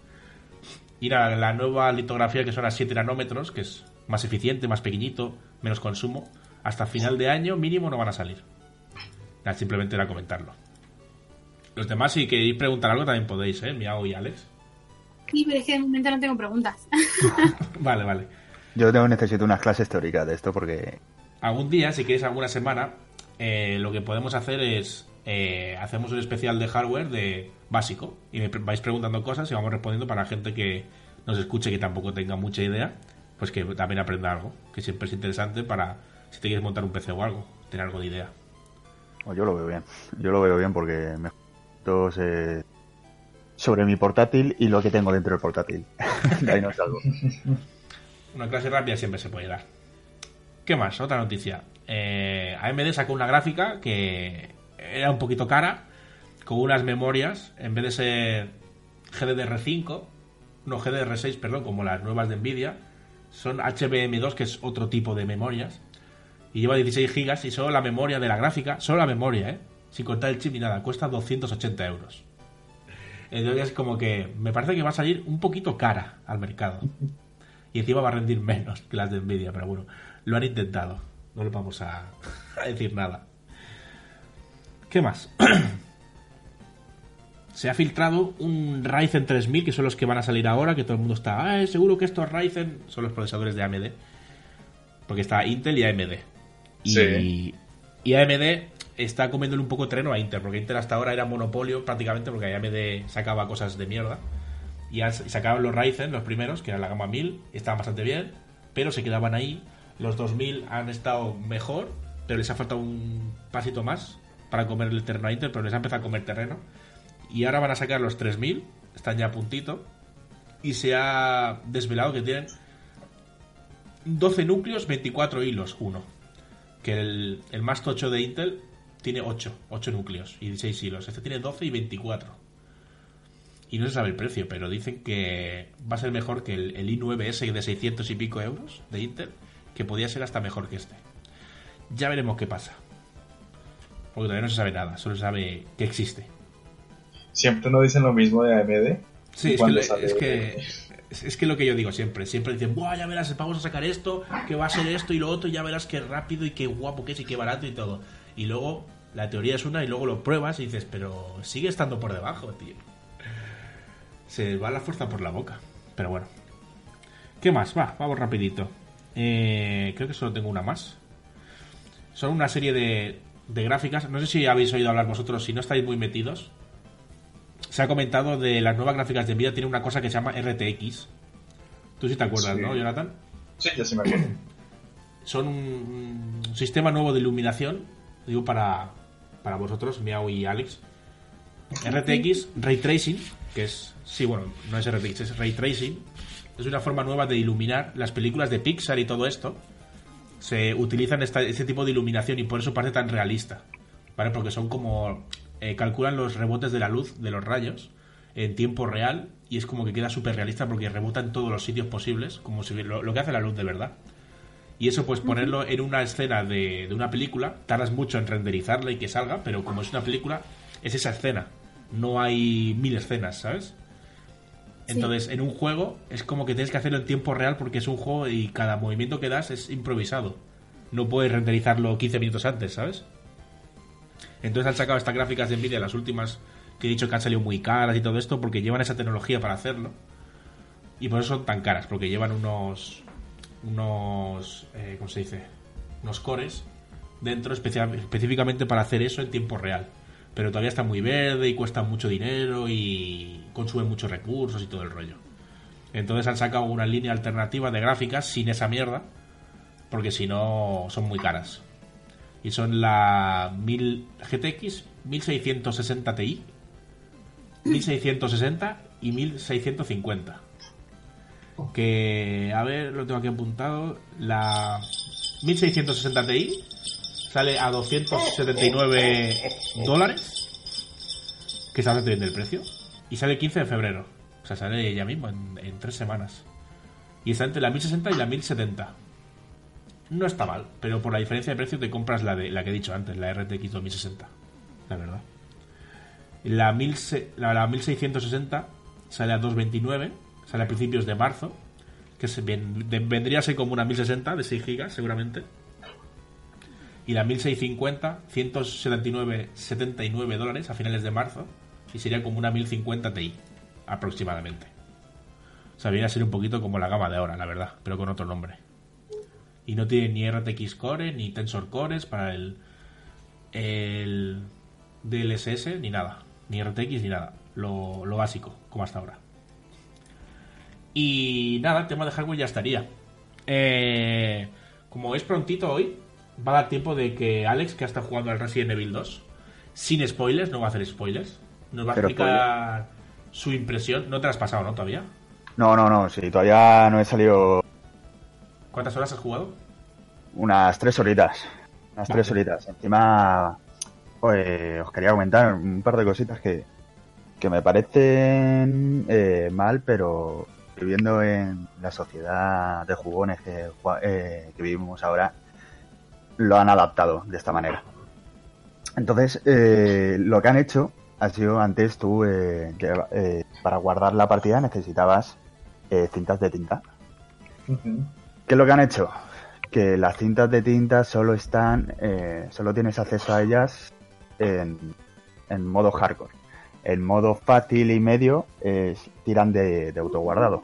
Y la, la nueva litografía que son a 7 nanómetros, que es más eficiente, más pequeñito, menos consumo, hasta final de año mínimo no van a salir. Nada, simplemente era comentarlo. Los demás, si queréis preguntar algo, también podéis, ¿eh? Miao y Alex. Sí, pero es que de momento no tengo preguntas. vale, vale. Yo tengo, necesito unas clases teóricas de esto porque... Algún día, si queréis alguna semana, eh, lo que podemos hacer es... Eh, hacemos un especial de hardware de básico y me vais preguntando cosas y vamos respondiendo para gente que nos escuche que tampoco tenga mucha idea, pues que también aprenda algo, que siempre es interesante para si te quieres montar un PC o algo, tener algo de idea. Pues yo lo veo bien, yo lo veo bien porque me eh, sobre mi portátil y lo que tengo dentro del portátil. de ahí no salgo. Una clase rápida siempre se puede dar. ¿Qué más? Otra noticia. Eh, AMD sacó una gráfica que era un poquito cara, con unas memorias, en vez de ser GDDR5, no GDDR6, perdón, como las nuevas de Nvidia, son HBM2, que es otro tipo de memorias, y lleva 16 GB y solo la memoria de la gráfica, solo la memoria, ¿eh? sin contar el chip ni nada, cuesta 280 euros. Entonces, como que me parece que va a salir un poquito cara al mercado. Y encima va a rendir menos que las de Nvidia, pero bueno, lo han intentado. No le vamos a, decir nada. ¿Qué más? Se ha filtrado un Ryzen 3000, que son los que van a salir ahora, que todo el mundo está, ah, seguro que estos Ryzen son los procesadores de AMD. Porque está Intel y AMD. Y, y AMD está comiéndole un poco terreno a Intel, porque Intel hasta ahora era monopolio prácticamente porque AMD sacaba cosas de mierda. Y sacaban los Ryzen, los primeros, que eran la gama 1000, estaban bastante bien, pero se quedaban ahí. Los 2000 han estado mejor, pero les ha faltado un pasito más para comer el terreno a Intel, pero les ha empezado a comer terreno. Y ahora van a sacar los 3000, están ya a puntito, y se ha desvelado que tienen 12 núcleos, 24 hilos, uno. Que el, el más tocho de Intel tiene 8, 8 núcleos y 16 hilos. Este tiene 12 y 24. Y no se sabe el precio, pero dicen que va a ser mejor que el, i9S de 600 y pico euros de Intel, que podría ser hasta mejor que este. Ya veremos qué pasa. Porque todavía no se sabe nada, solo se sabe que existe. Siempre no dicen lo mismo de AMD. Sí, es que, es que, es, que, lo que yo digo siempre. Siempre dicen, Buah, ya verás, vamos a sacar esto, que va a ser esto y lo otro, y ya verás qué rápido y qué guapo que es y qué barato y todo. Y luego la teoría es una y luego lo pruebas y dices, pero sigue estando por debajo, tío. Se va la fuerza por la boca. Pero bueno. ¿Qué más? Va, vamos rapidito. Eh, creo que solo tengo una más. Son una serie de, de gráficas. No sé si habéis oído hablar vosotros, si no estáis muy metidos. Se ha comentado de las nuevas gráficas de Nvidia, tiene una cosa que se llama RTX. Tú sí te acuerdas, ¿no, Jonathan? Sí, ya sí me acuerdo. Son un sistema nuevo de iluminación, digo para, para vosotros, Miao y Alex. RTX Ray Tracing, que es, sí, bueno, no es RTX, es Ray Tracing. Es una forma nueva de iluminar las películas de Pixar y todo esto. Se utilizan este tipo de iluminación y por eso parece tan realista. ¿Vale? Porque son como. Eh, calculan los rebotes de la luz, de los rayos, en tiempo real y es como que queda súper realista porque rebota en todos los sitios posibles, como si lo, lo, que hace la luz de verdad. Y eso, pues ponerlo en una escena de, de una película, tardas mucho en renderizarla y que salga, pero como es una película, es esa escena. No hay mil escenas, ¿sabes? Entonces, en un juego es como que tienes que hacerlo en tiempo real porque es un juego y cada movimiento que das es improvisado. No puedes renderizarlo 15 minutos antes, ¿sabes? Entonces han sacado estas gráficas de Nvidia, las últimas que he dicho que han salido muy caras y todo esto, porque llevan esa tecnología para hacerlo. Y por eso son tan caras, porque llevan unos. unos. Eh, ¿cómo se dice? Unos cores dentro específicamente para hacer eso en tiempo real. Pero todavía está muy verde y cuesta mucho dinero y consume muchos recursos y todo el rollo. Entonces han sacado una línea alternativa de gráficas sin esa mierda, porque si no son muy caras. Y son la 1000 GTX 1660 Ti, 1660 y 1650. Que, a ver, lo tengo aquí apuntado. La 1660 Ti sale a 279 dólares, que está bastante bien del precio. Y sale el 15 de febrero. O sea, sale ya mismo, en, en tres semanas. Y está entre la 1060 y la 1070. No está mal, pero por la diferencia de precio te compras la, de, la que he dicho antes, la RTX 2060. La verdad. La, 1000 se- la, la 1660 sale a 229, sale a principios de marzo, que vendría a ser como una 1060 de 6 GB seguramente. Y la 1650, 179, 79 dólares a finales de marzo, y sería como una 1050 Ti aproximadamente. O sea, viene a ser un poquito como la gama de ahora, la verdad, pero con otro nombre. Y no tiene ni RTX Core ni Tensor Cores para el, el DLSS ni nada. Ni RTX ni nada. Lo, lo básico, como hasta ahora. Y nada, el tema de hardware ya estaría. Eh, como es prontito hoy, va a dar tiempo de que Alex, que ha estado jugando al Resident Evil 2, sin spoilers, no va a hacer spoilers, nos va a explicar su impresión. No te la has pasado, ¿no? Todavía. No, no, no, sí, todavía no he salido ¿Cuántas horas has jugado? unas tres horitas. Unas Vale. tres horitas. Encima, pues, os quería comentar un par de cositas que, que me parecen eh, mal, pero viviendo en la sociedad de jugones que, eh, que vivimos ahora, lo han adaptado de esta manera. Entonces, eh, lo que han hecho ha sido antes tú, eh, que, eh, para guardar la partida necesitabas eh, cintas de tinta. Ujú. ¿Qué es lo que han hecho? Que las cintas de tinta solo están, eh, solo tienes acceso a ellas en, en modo hardcore. En modo fácil y medio tiran de, de autoguardado.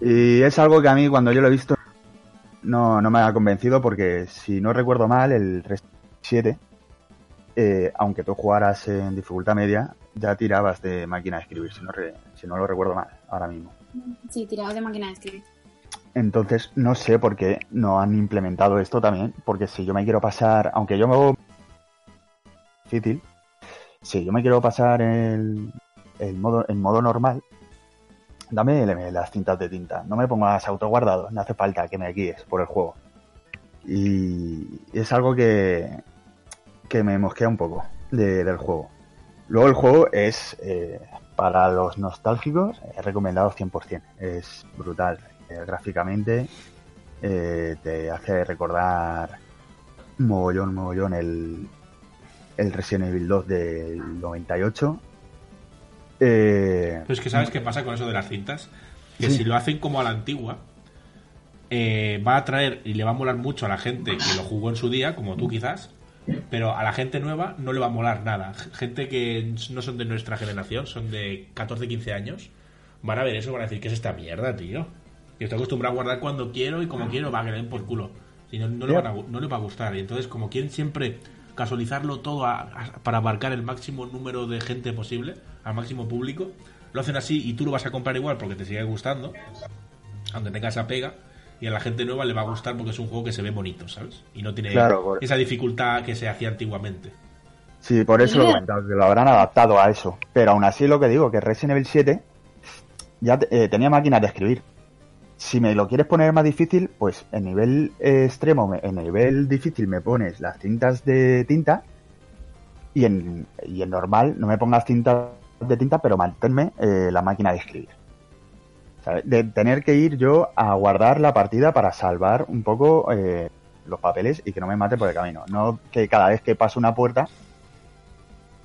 Y es algo que a mí cuando yo lo he visto no, no me ha convencido porque si no recuerdo mal, el Resident Evil 7, eh, aunque tú jugaras en dificultad media, ya tirabas de máquina de escribir, si no, si no lo recuerdo mal ahora mismo. Sí, tirado de máquina de escribir. Entonces, no sé por qué no han implementado esto también, porque si yo me quiero pasar, aunque yo me hago difícil, si yo me quiero pasar el, el modo, en modo normal, dame el- las cintas de tinta, no me pongas autoguardado, no hace falta que me guíes por el juego. Y es algo que, que me mosquea un poco de- del juego. Luego el juego es, eh, para los nostálgicos, es recomendado 100%. Es brutal. Eh, gráficamente eh, te hace recordar mogollón, mogollón el, el Resident Evil 2 del 98. Eh, Pero es que sabes qué pasa con eso de las cintas. Que Sí. si lo hacen como a la antigua, eh, va a atraer y le va a molar mucho a la gente que lo jugó en su día, como tú quizás, pero a la gente nueva no le va a molar nada. Gente que no son de nuestra generación, son de 14, 15 años, van a ver eso y van a decir, ¿qué es esta mierda, tío? Yo estoy acostumbrado a guardar cuando quiero y como quiero, va a que le den por culo. Y no, no le van a no le va a gustar. Y entonces, como quieren siempre casualizarlo todo a- a- para abarcar el máximo número de gente posible, al máximo público, lo hacen así y tú lo vas a comprar igual porque te sigue gustando, aunque tenga esa pega, y a la gente nueva le va a gustar porque es un juego que se ve bonito, ¿sabes? Y no tiene Claro, por- esa dificultad que se hacía antiguamente. Sí, por eso lo he comentado, que lo habrán adaptado a eso. Pero aún así lo que digo, que Resident Evil 7 ya eh, tenía máquinas de escribir. Si me lo quieres poner más difícil, pues en nivel eh, extremo, en nivel difícil me pones las cintas de tinta y en, y en normal no me pongas cintas de tinta, pero manténme eh, la máquina de escribir. ¿sabes? De tener que ir yo a guardar la partida para salvar un poco eh, los papeles y que no me mate por el camino. No que cada vez que paso una puerta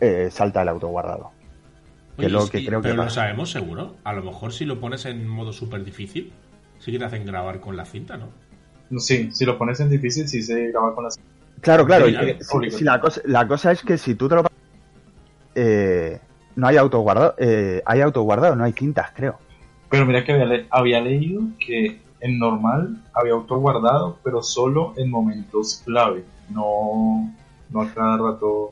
eh, salta el autoguardado. Que Oye, lo es- que y- creo que pero lo pasa. sabemos seguro. A lo mejor si lo pones en modo súper difícil, sí que te hacen grabar con la cinta, ¿no? Sí, si lo pones en difícil, sí se graba con las. Claro, claro. Genial. eh, si- si la, cosa, la cosa es que si tú te lo pasas, eh, no hay autoguardado, eh, hay autoguardado, no hay cintas, creo. Pero mira que había, le- había leído que en normal había auto guardado, pero solo en momentos clave, no, no a cada rato,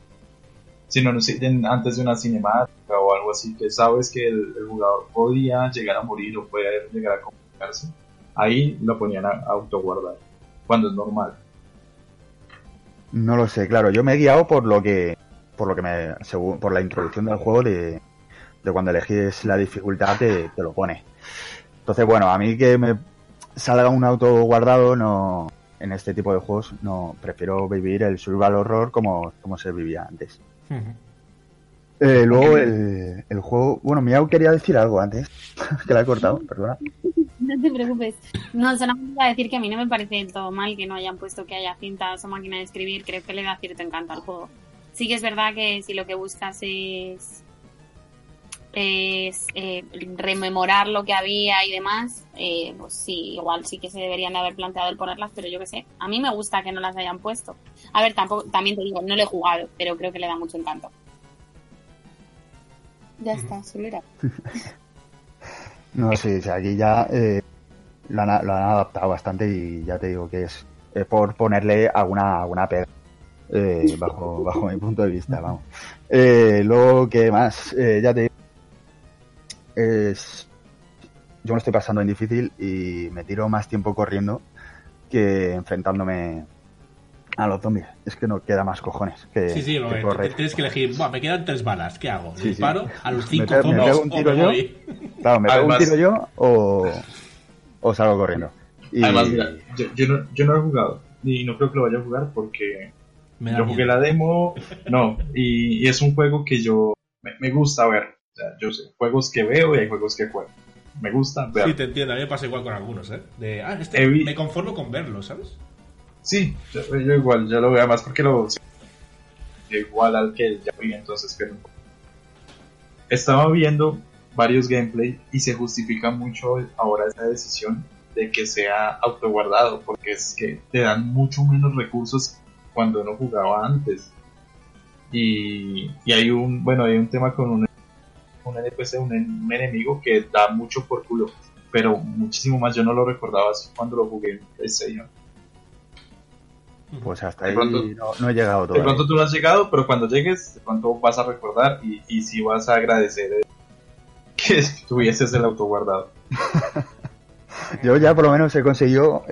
sino en- antes de una cinemática o algo así, que sabes que el, el jugador podía llegar a morir o podía llegar a complicarse. Ahí lo ponían a auto guardar, cuando es normal. No lo sé, claro. Yo me he guiado por lo que, por lo que me, según, por la introducción del juego de, de cuando elegís la dificultad te, te lo pone. Entonces, bueno, a mí que me salga un auto guardado, no, en este tipo de juegos, no, prefiero vivir el survival horror como, como se vivía antes. Eh, luego el, el juego, bueno, Miau quería decir algo antes, que la he cortado, perdona. No te preocupes. No, solamente iba a decir que a mí no me parece del todo mal que no hayan puesto que haya cintas o máquina de escribir. Creo que le da cierto encanto al juego. Sí que es verdad que si lo que buscas es es eh, rememorar lo que había y demás, eh, pues sí, igual sí que se deberían de haber planteado el ponerlas, pero yo qué sé, a mí me gusta que no las hayan puesto. A ver, tampoco, también te digo, no lo he jugado, pero creo que le da mucho encanto. Ya está, solo era. No, sí, sí, aquí ya eh, lo, han, lo han adaptado bastante y ya te digo que es, por ponerle alguna, alguna pega. eh, bajo, bajo mi punto de vista, vamos. Eh, luego, ¿qué más? Eh, ya te digo. Es, yo me estoy pasando en difícil y me tiro más tiempo corriendo que enfrentándome a los zombies. Es que no queda más cojones que, Sí, sí, lo que ves. correr. Tienes que elegir, "Buah, me quedan tres balas, ¿qué hago? Sí, sí. ¿Disparo a los Me cinco pego- me zombies pego un o tiro me yo. voy? Claro, me pego Además- un tiro yo o, o salgo corriendo. Y- Además, mira, yo, yo no, yo no he jugado, y no creo que lo vaya a jugar porque yo jugué miedo. la demo, no, y, y es un juego que yo me, me gusta ver. O sea, yo sé, juegos que veo y hay juegos que juego. Me gusta ver. Sí, te entiendo, a mí me pasa igual con algunos, ¿eh? De, ah, este me conformo con verlo, ¿sabes? Sí, yo, yo igual, ya lo veo más porque lo igual al que ya vi, entonces pero estaba viendo varios gameplay y se justifica mucho ahora esa decisión de que sea autoguardado porque es que te dan mucho menos recursos cuando uno jugaba antes. Y, y hay un bueno hay un tema con un, un NPC un, en- un enemigo que da mucho por culo pero muchísimo más. Yo no lo recordaba así cuando lo jugué en PlayStation Pues hasta De ahí pronto- no, no he llegado De todavía. pronto tú no has llegado, pero cuando llegues, de pronto vas a recordar y, y sí vas a agradecer eh, que tuvieses el auto guardado. Yo ya por lo menos he conseguido...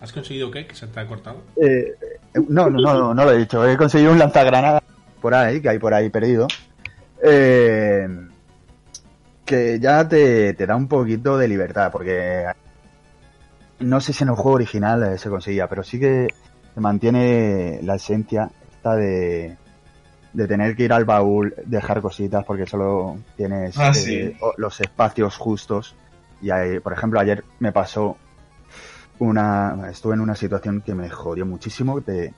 ¿Has conseguido qué? ¿Que se te ha cortado? eh, eh, no, no, no, no, no lo he dicho. He conseguido un lanzagranada por ahí, que hay por ahí perdido. eh, que ya te, te da un poquito de libertad, porque no sé si en el juego original eh, se conseguía, pero sí que se mantiene la esencia esta de, de tener que ir al baúl, dejar cositas, porque solo tienes Ah, eh, sí. los espacios justos. Y ahí, por ejemplo, ayer me pasó una, estuve en una situación que me jodió muchísimo de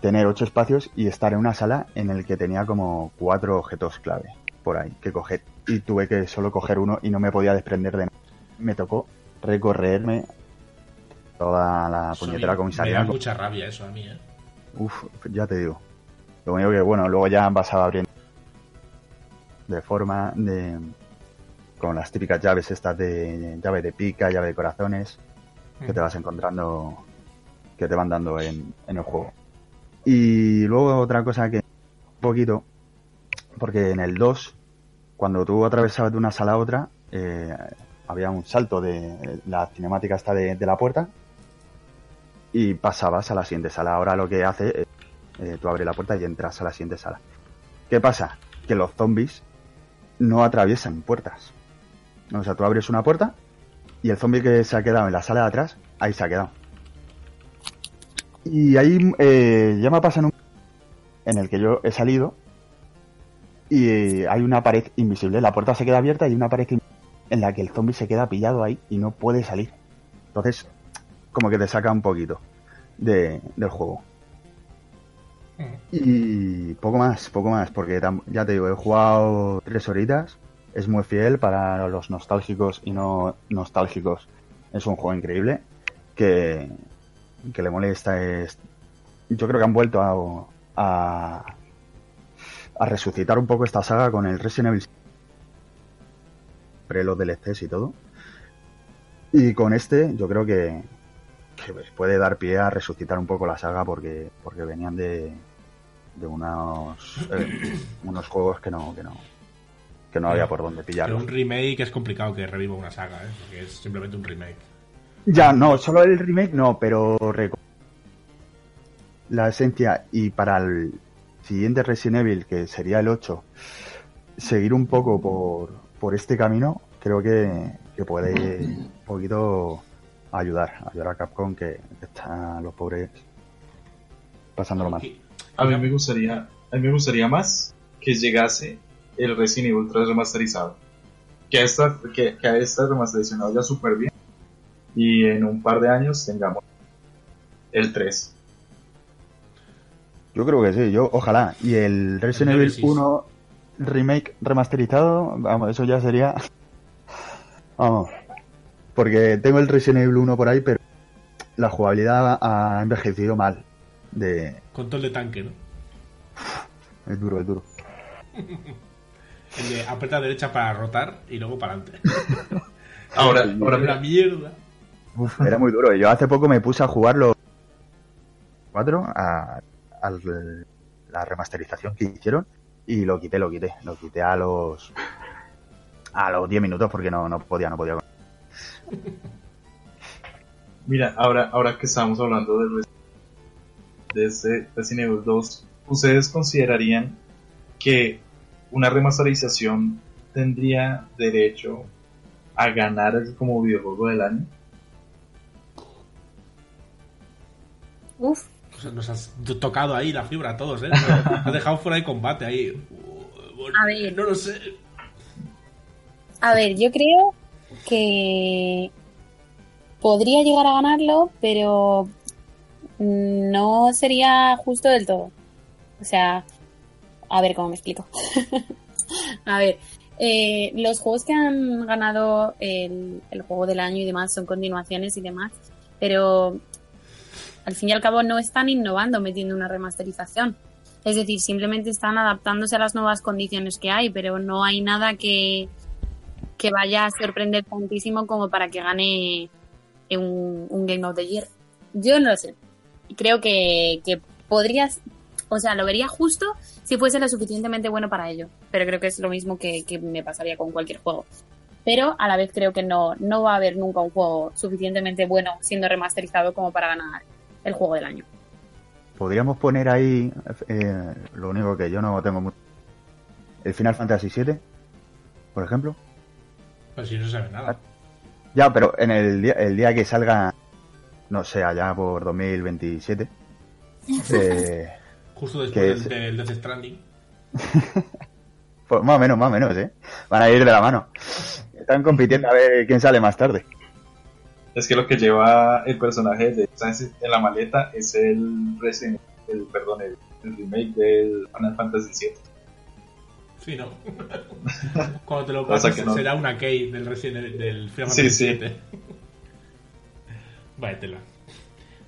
tener ocho espacios y estar en una sala en el que tenía como cuatro objetos clave por ahí que coger y tuve que solo coger uno y no me podía desprender de nada. Me tocó recorrerme toda la Eso a mí puñetera Me comisaría. da mucha rabia eso a mí, ¿eh? Uf, ya te digo. Lo único que, bueno, luego ya vas abriendo de forma de con las típicas llaves estas de llave de pica, llave de corazones, que te vas encontrando, que te van dando en, en el juego. Y luego otra cosa que un poquito, porque en el 2, cuando tú atravesabas de una sala a otra, eh, había un salto de la cinemática esta de, de la puerta y pasabas a la siguiente sala. Ahora lo que hace es, eh, tú abres la puerta y entras a la siguiente sala. ¿Qué pasa? Que los zombies no atraviesan puertas. O sea, tú abres una puerta y el zombie que se ha quedado en la sala de atrás, ahí se ha quedado. Y ahí eh, ya me pasa en un en el que yo he salido y hay una pared invisible. La puerta se queda abierta y hay una pared en la que el zombie se queda pillado ahí y no puede salir. Entonces, como que te saca un poquito de, del juego. Y poco más, poco más, porque ya te digo, he jugado tres horitas, es muy fiel para los nostálgicos y no nostálgicos. Es un juego increíble que, que le molesta es... Yo creo que han vuelto a, a, a resucitar un poco esta saga con el Resident Evil pre los DLCs y todo. Y con este yo creo que, que puede dar pie a resucitar un poco la saga porque, porque venían de, de unos, eh, unos juegos que no, que no, que no había por dónde Pero pillarlos. un remake es complicado que reviva una saga, ¿eh? Porque es simplemente un remake. Ya, no, solo el remake no, pero la esencia y para el siguiente Resident Evil, que sería el 8, seguir un poco por, por este camino, creo que, que puede un poquito ayudar, ayudar a Capcom que, que están los pobres pasándolo mal. A mí me gustaría, a mí me gustaría más que llegase el Resident Evil 3 remasterizado. Que a esta, que, que a esta remasterización vaya súper bien. Y en un par de años tengamos el 3. Yo creo que sí, yo ojalá. Y el Resident Evil Nemesis. 1 remake remasterizado, vamos, eso ya sería... Vamos. Porque tengo el Resident Evil 1 por ahí, pero la jugabilidad ha envejecido mal. De... Control de tanque, ¿no? Es duro, es duro. El de aprieta derecha para rotar y luego para adelante. Ahora, ahora Una mierda. Uf, era muy duro. Yo hace poco me puse a jugar los 4 a, a la remasterización que hicieron y lo quité, lo quité. Lo quité a los a los 10 minutos porque no, no podía, no podía. Mira, ahora, ahora que estamos hablando del Res- de este Resident Evil 2, ¿ustedes considerarían que una remasterización tendría derecho a ganar como videojuego del año? Uf, O sea, nos has to- tocado ahí la fibra a todos, ¿eh? Nos has dejado fuera de combate ahí. A ver. No lo sé. a ver, yo creo que podría llegar a ganarlo, pero no sería justo del todo. O sea, a ver cómo me explico. a ver, eh, los juegos que han ganado el, el juego del año y demás son continuaciones y demás, pero al fin y al cabo no están innovando metiendo una remasterización. Es decir, simplemente están adaptándose a las nuevas condiciones que hay, pero no hay nada que, que vaya a sorprender tantísimo como para que gane un, Game of the Year. Yo no lo sé. Creo que, que podrías, o sea, lo vería justo si fuese lo suficientemente bueno para ello. Pero creo que es lo mismo que, que me pasaría con cualquier juego. Pero a la vez creo que no, no va a haber nunca un juego suficientemente bueno siendo remasterizado como para ganar el juego del año. Podríamos poner ahí, eh, lo único que yo no tengo mucho. El Final Fantasy VII, por ejemplo. Pues si no se sabe nada. Ya, pero en el día, el día que salga, no sé, allá por 2027. eh, Justo después es- del, del Death Stranding. pues más o menos, más o menos, ¿eh? Van a ir de la mano. Están compitiendo a ver quién sale más tarde. Es que lo que lleva el personaje de Sánchez en la maleta es el Resident el, perdón, el, el remake del Final Fantasy VII. Sí, no. Cuando te lo pases que no. será una key del Resident Evil- del Final Sí, Fantasy sí. VII. Vaya tela.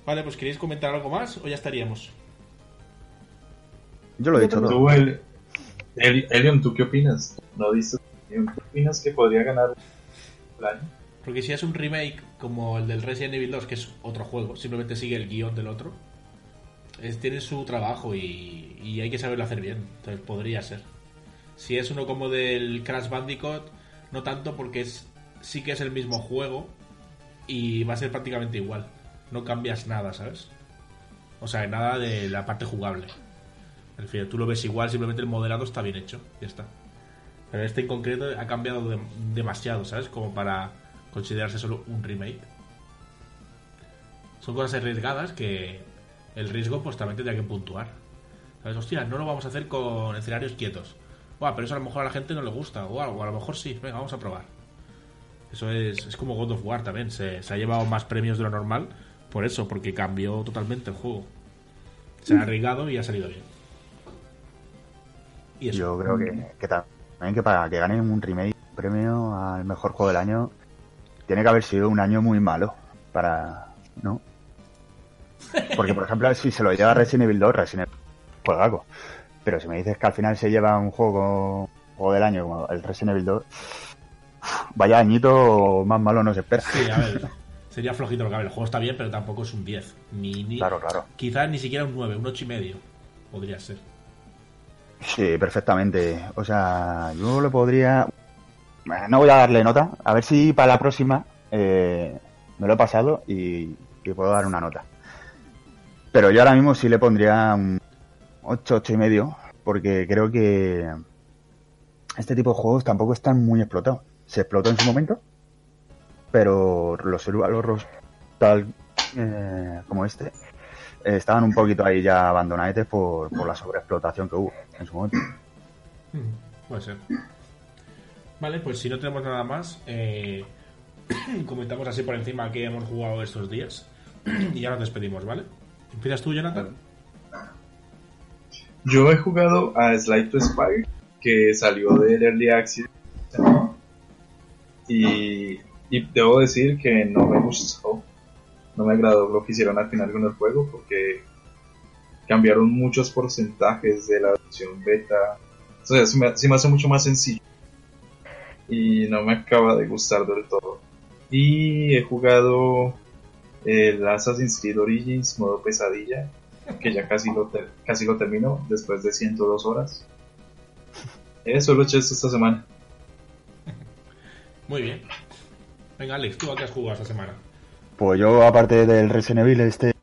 Vale, pues ¿queréis comentar algo más o ya estaríamos? Yo lo he dicho. Tú, el, el- Elion, ¿tú qué opinas? ¿No viste? ¿Qué opinas que podría ganar el año? Porque si es un remake como el del Resident Evil 2, que es otro juego, simplemente sigue el guion del otro, es, tiene su trabajo y, y hay que saberlo hacer bien. Entonces podría ser. Si es uno como del Crash Bandicoot, no tanto porque es sí que es el mismo juego y va a ser prácticamente igual. No cambias nada, ¿sabes? O sea, nada de la parte jugable. En fin, tú lo ves igual, simplemente el modelado está bien hecho, ya está. Pero este en concreto ha cambiado de- demasiado, ¿sabes? Como para considerarse solo un remake. Son cosas arriesgadas que el riesgo pues también tendría que puntuar. ¿Sabes? Hostia, no lo vamos a hacer con escenarios quietos. Buah, pero eso a lo mejor a la gente no le gusta. O, a- o a lo mejor sí, venga, vamos a probar. Eso es, es como God of War también. Se, ha llevado más premios de lo normal por eso, porque cambió totalmente el juego. Se ha arriesgado y ha salido bien. Yo creo que, también que para que ganen un remake premio al mejor juego del año tiene que haber sido un año muy malo para no porque por ejemplo si se lo lleva Resident Evil 2 Resident Evil juegaco pero si me dices que al final se lleva un juego, juego del año como el Resident Evil 2 vaya añito más malo no se espera Sí, a ver. Sería flojito lo que a ver, El juego está bien, pero tampoco es un 10. Ni, ni, claro claro Quizás ni siquiera un 9, un 8 y medio. Podría ser. Sí, perfectamente. O sea, yo le podría. No voy a darle nota. A ver si para la próxima eh, me lo he pasado y, y puedo dar una nota. Pero yo ahora mismo sí le pondría un 8, 8 y medio, porque creo que este tipo de juegos tampoco están muy explotados. Se explotó en su momento, pero los valorros tal eh, como este eh, estaban un poquito ahí ya abandonados por, por la sobreexplotación que hubo en su momento. Puede ser. Vale, pues si no tenemos nada más, eh, comentamos así por encima que hemos jugado estos días. y ya nos despedimos, ¿vale? ¿Empiezas tú, Jonathan? Yo he jugado a Slide to Spire, que salió del Early Access. Y, debo decir que no me gustó. No me agradó lo que hicieron al final con el juego, porque cambiaron muchos porcentajes de la versión beta. O sea, se me, me hace mucho más sencillo. Y no me acaba de gustar del todo. Y he jugado el Assassin's Creed Origins modo pesadilla, que ya casi lo, ter- casi lo termino después de 102 horas. Eso lo he hecho esta semana. Muy bien. Venga, Alex, ¿tú a qué has jugado esta semana? Pues yo, aparte del Resident Evil, este.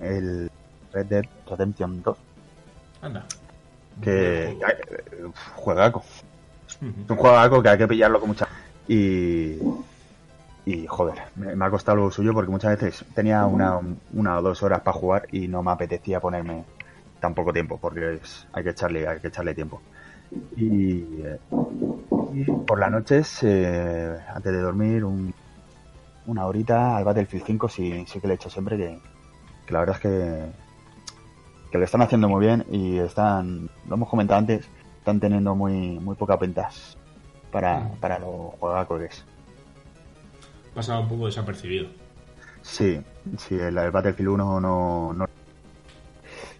El Red Dead Redemption 2, Anda. que. uf, Juegaco. Ujú. Es un juegaco que hay que pillarlo con mucha. Y. Y joder, me, me ha costado lo suyo porque muchas veces tenía una, una o dos horas para jugar y no me apetecía ponerme tan poco tiempo porque es- hay que echarle hay que echarle tiempo. Y, y por las noches, eh, antes de dormir, un- una horita al Battlefield 5 sí, sí que le he hecho siempre que, que la verdad es que, que lo están haciendo muy bien y están, lo hemos comentado antes, están teniendo muy, muy pocas ventas para, para lo juegaco que es. Pasaba un poco desapercibido. Sí, sí, el, el Battlefield 1 no, no-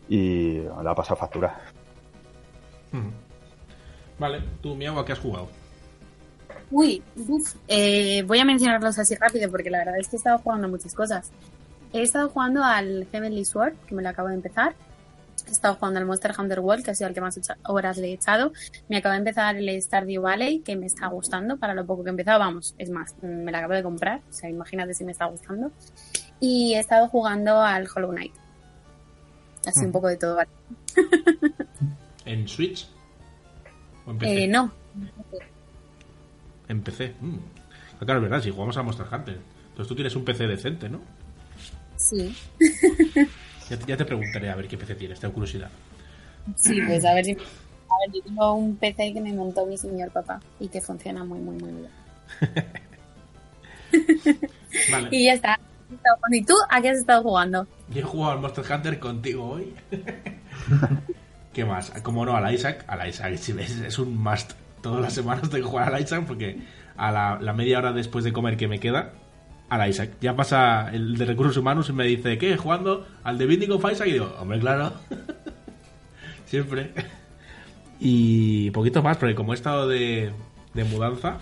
Y la ha pasado factura. Vale, tú, Miau, ¿a qué has jugado? Uy, uf, eh, voy a mencionarlos así rápido porque la verdad es que he estado jugando a muchas cosas. He estado jugando al Heavenly Sword, que me lo acabo de empezar. He estado jugando al Monster Hunter World, que ha sido el que más horas le he echado. Me acabo de empezar el Stardew Valley, que me está gustando para lo poco que he empezado. Vamos, es más, mm, me lo acabo de comprar. O sea, imagínate si me está gustando. Y he estado jugando al Hollow Knight. Así un poco de todo, ¿vale? ¿En Switch? ¿O en PC? Eh, no, En PC. Mm. Ah, Claro, es verdad, si jugamos a Monster Hunter. Entonces tú tienes un PC decente, ¿no? sí. Ya te, ya te preguntaré a ver qué PC tienes, tengo curiosidad. Sí, pues a ver si. A ver, yo tengo un PC que me montó mi señor papá y que funciona muy, muy, muy bien. Vale. Y ya está. ¿Y tú a qué has estado jugando? Yo he jugado al Monster Hunter contigo hoy. ¿Qué más? Como no, al Isaac. Al Isaac, sí, es, es un must. Todas las semanas tengo que jugar al Isaac porque a la, la media hora después de comer que me queda, al Isaac. Ya pasa el de recursos humanos y me dice, ¿qué? ¿Jugando al de Binding of Isaac? Y digo, hombre, claro. Siempre. Y poquito más, porque como he estado de, de mudanza,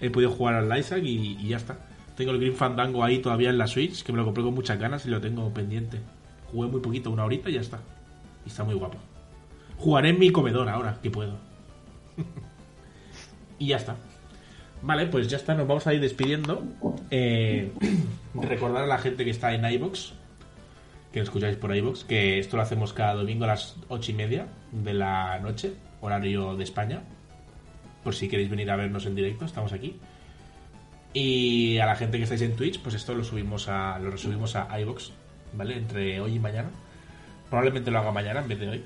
he podido jugar al Isaac y, y ya está. Tengo el Green Fandango ahí todavía en la Switch, que me lo compré con muchas ganas y lo tengo pendiente. Jugué muy poquito, una horita y ya está. Y está muy guapo. Jugaré en mi comedor ahora, que puedo. y ya está. Vale, pues ya está, nos vamos a ir despidiendo. Eh, recordar a la gente que está en iBox, que escucháis por iBox, que esto lo hacemos cada domingo a las ocho y media de la noche, horario de España. Por si queréis venir a vernos en directo, estamos aquí. Y a la gente que estáis en Twitch, pues esto lo subimos a lo resubimos a iBox, ¿vale? Entre hoy y mañana. Probablemente lo haga mañana en vez de hoy.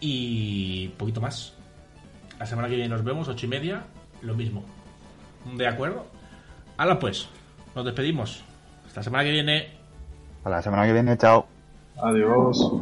Y poquito más. La semana que viene nos vemos, ocho y media. Lo mismo. ¿De acuerdo? Ahora pues, nos despedimos. Hasta la semana que viene. A la semana que viene, chao. Adiós.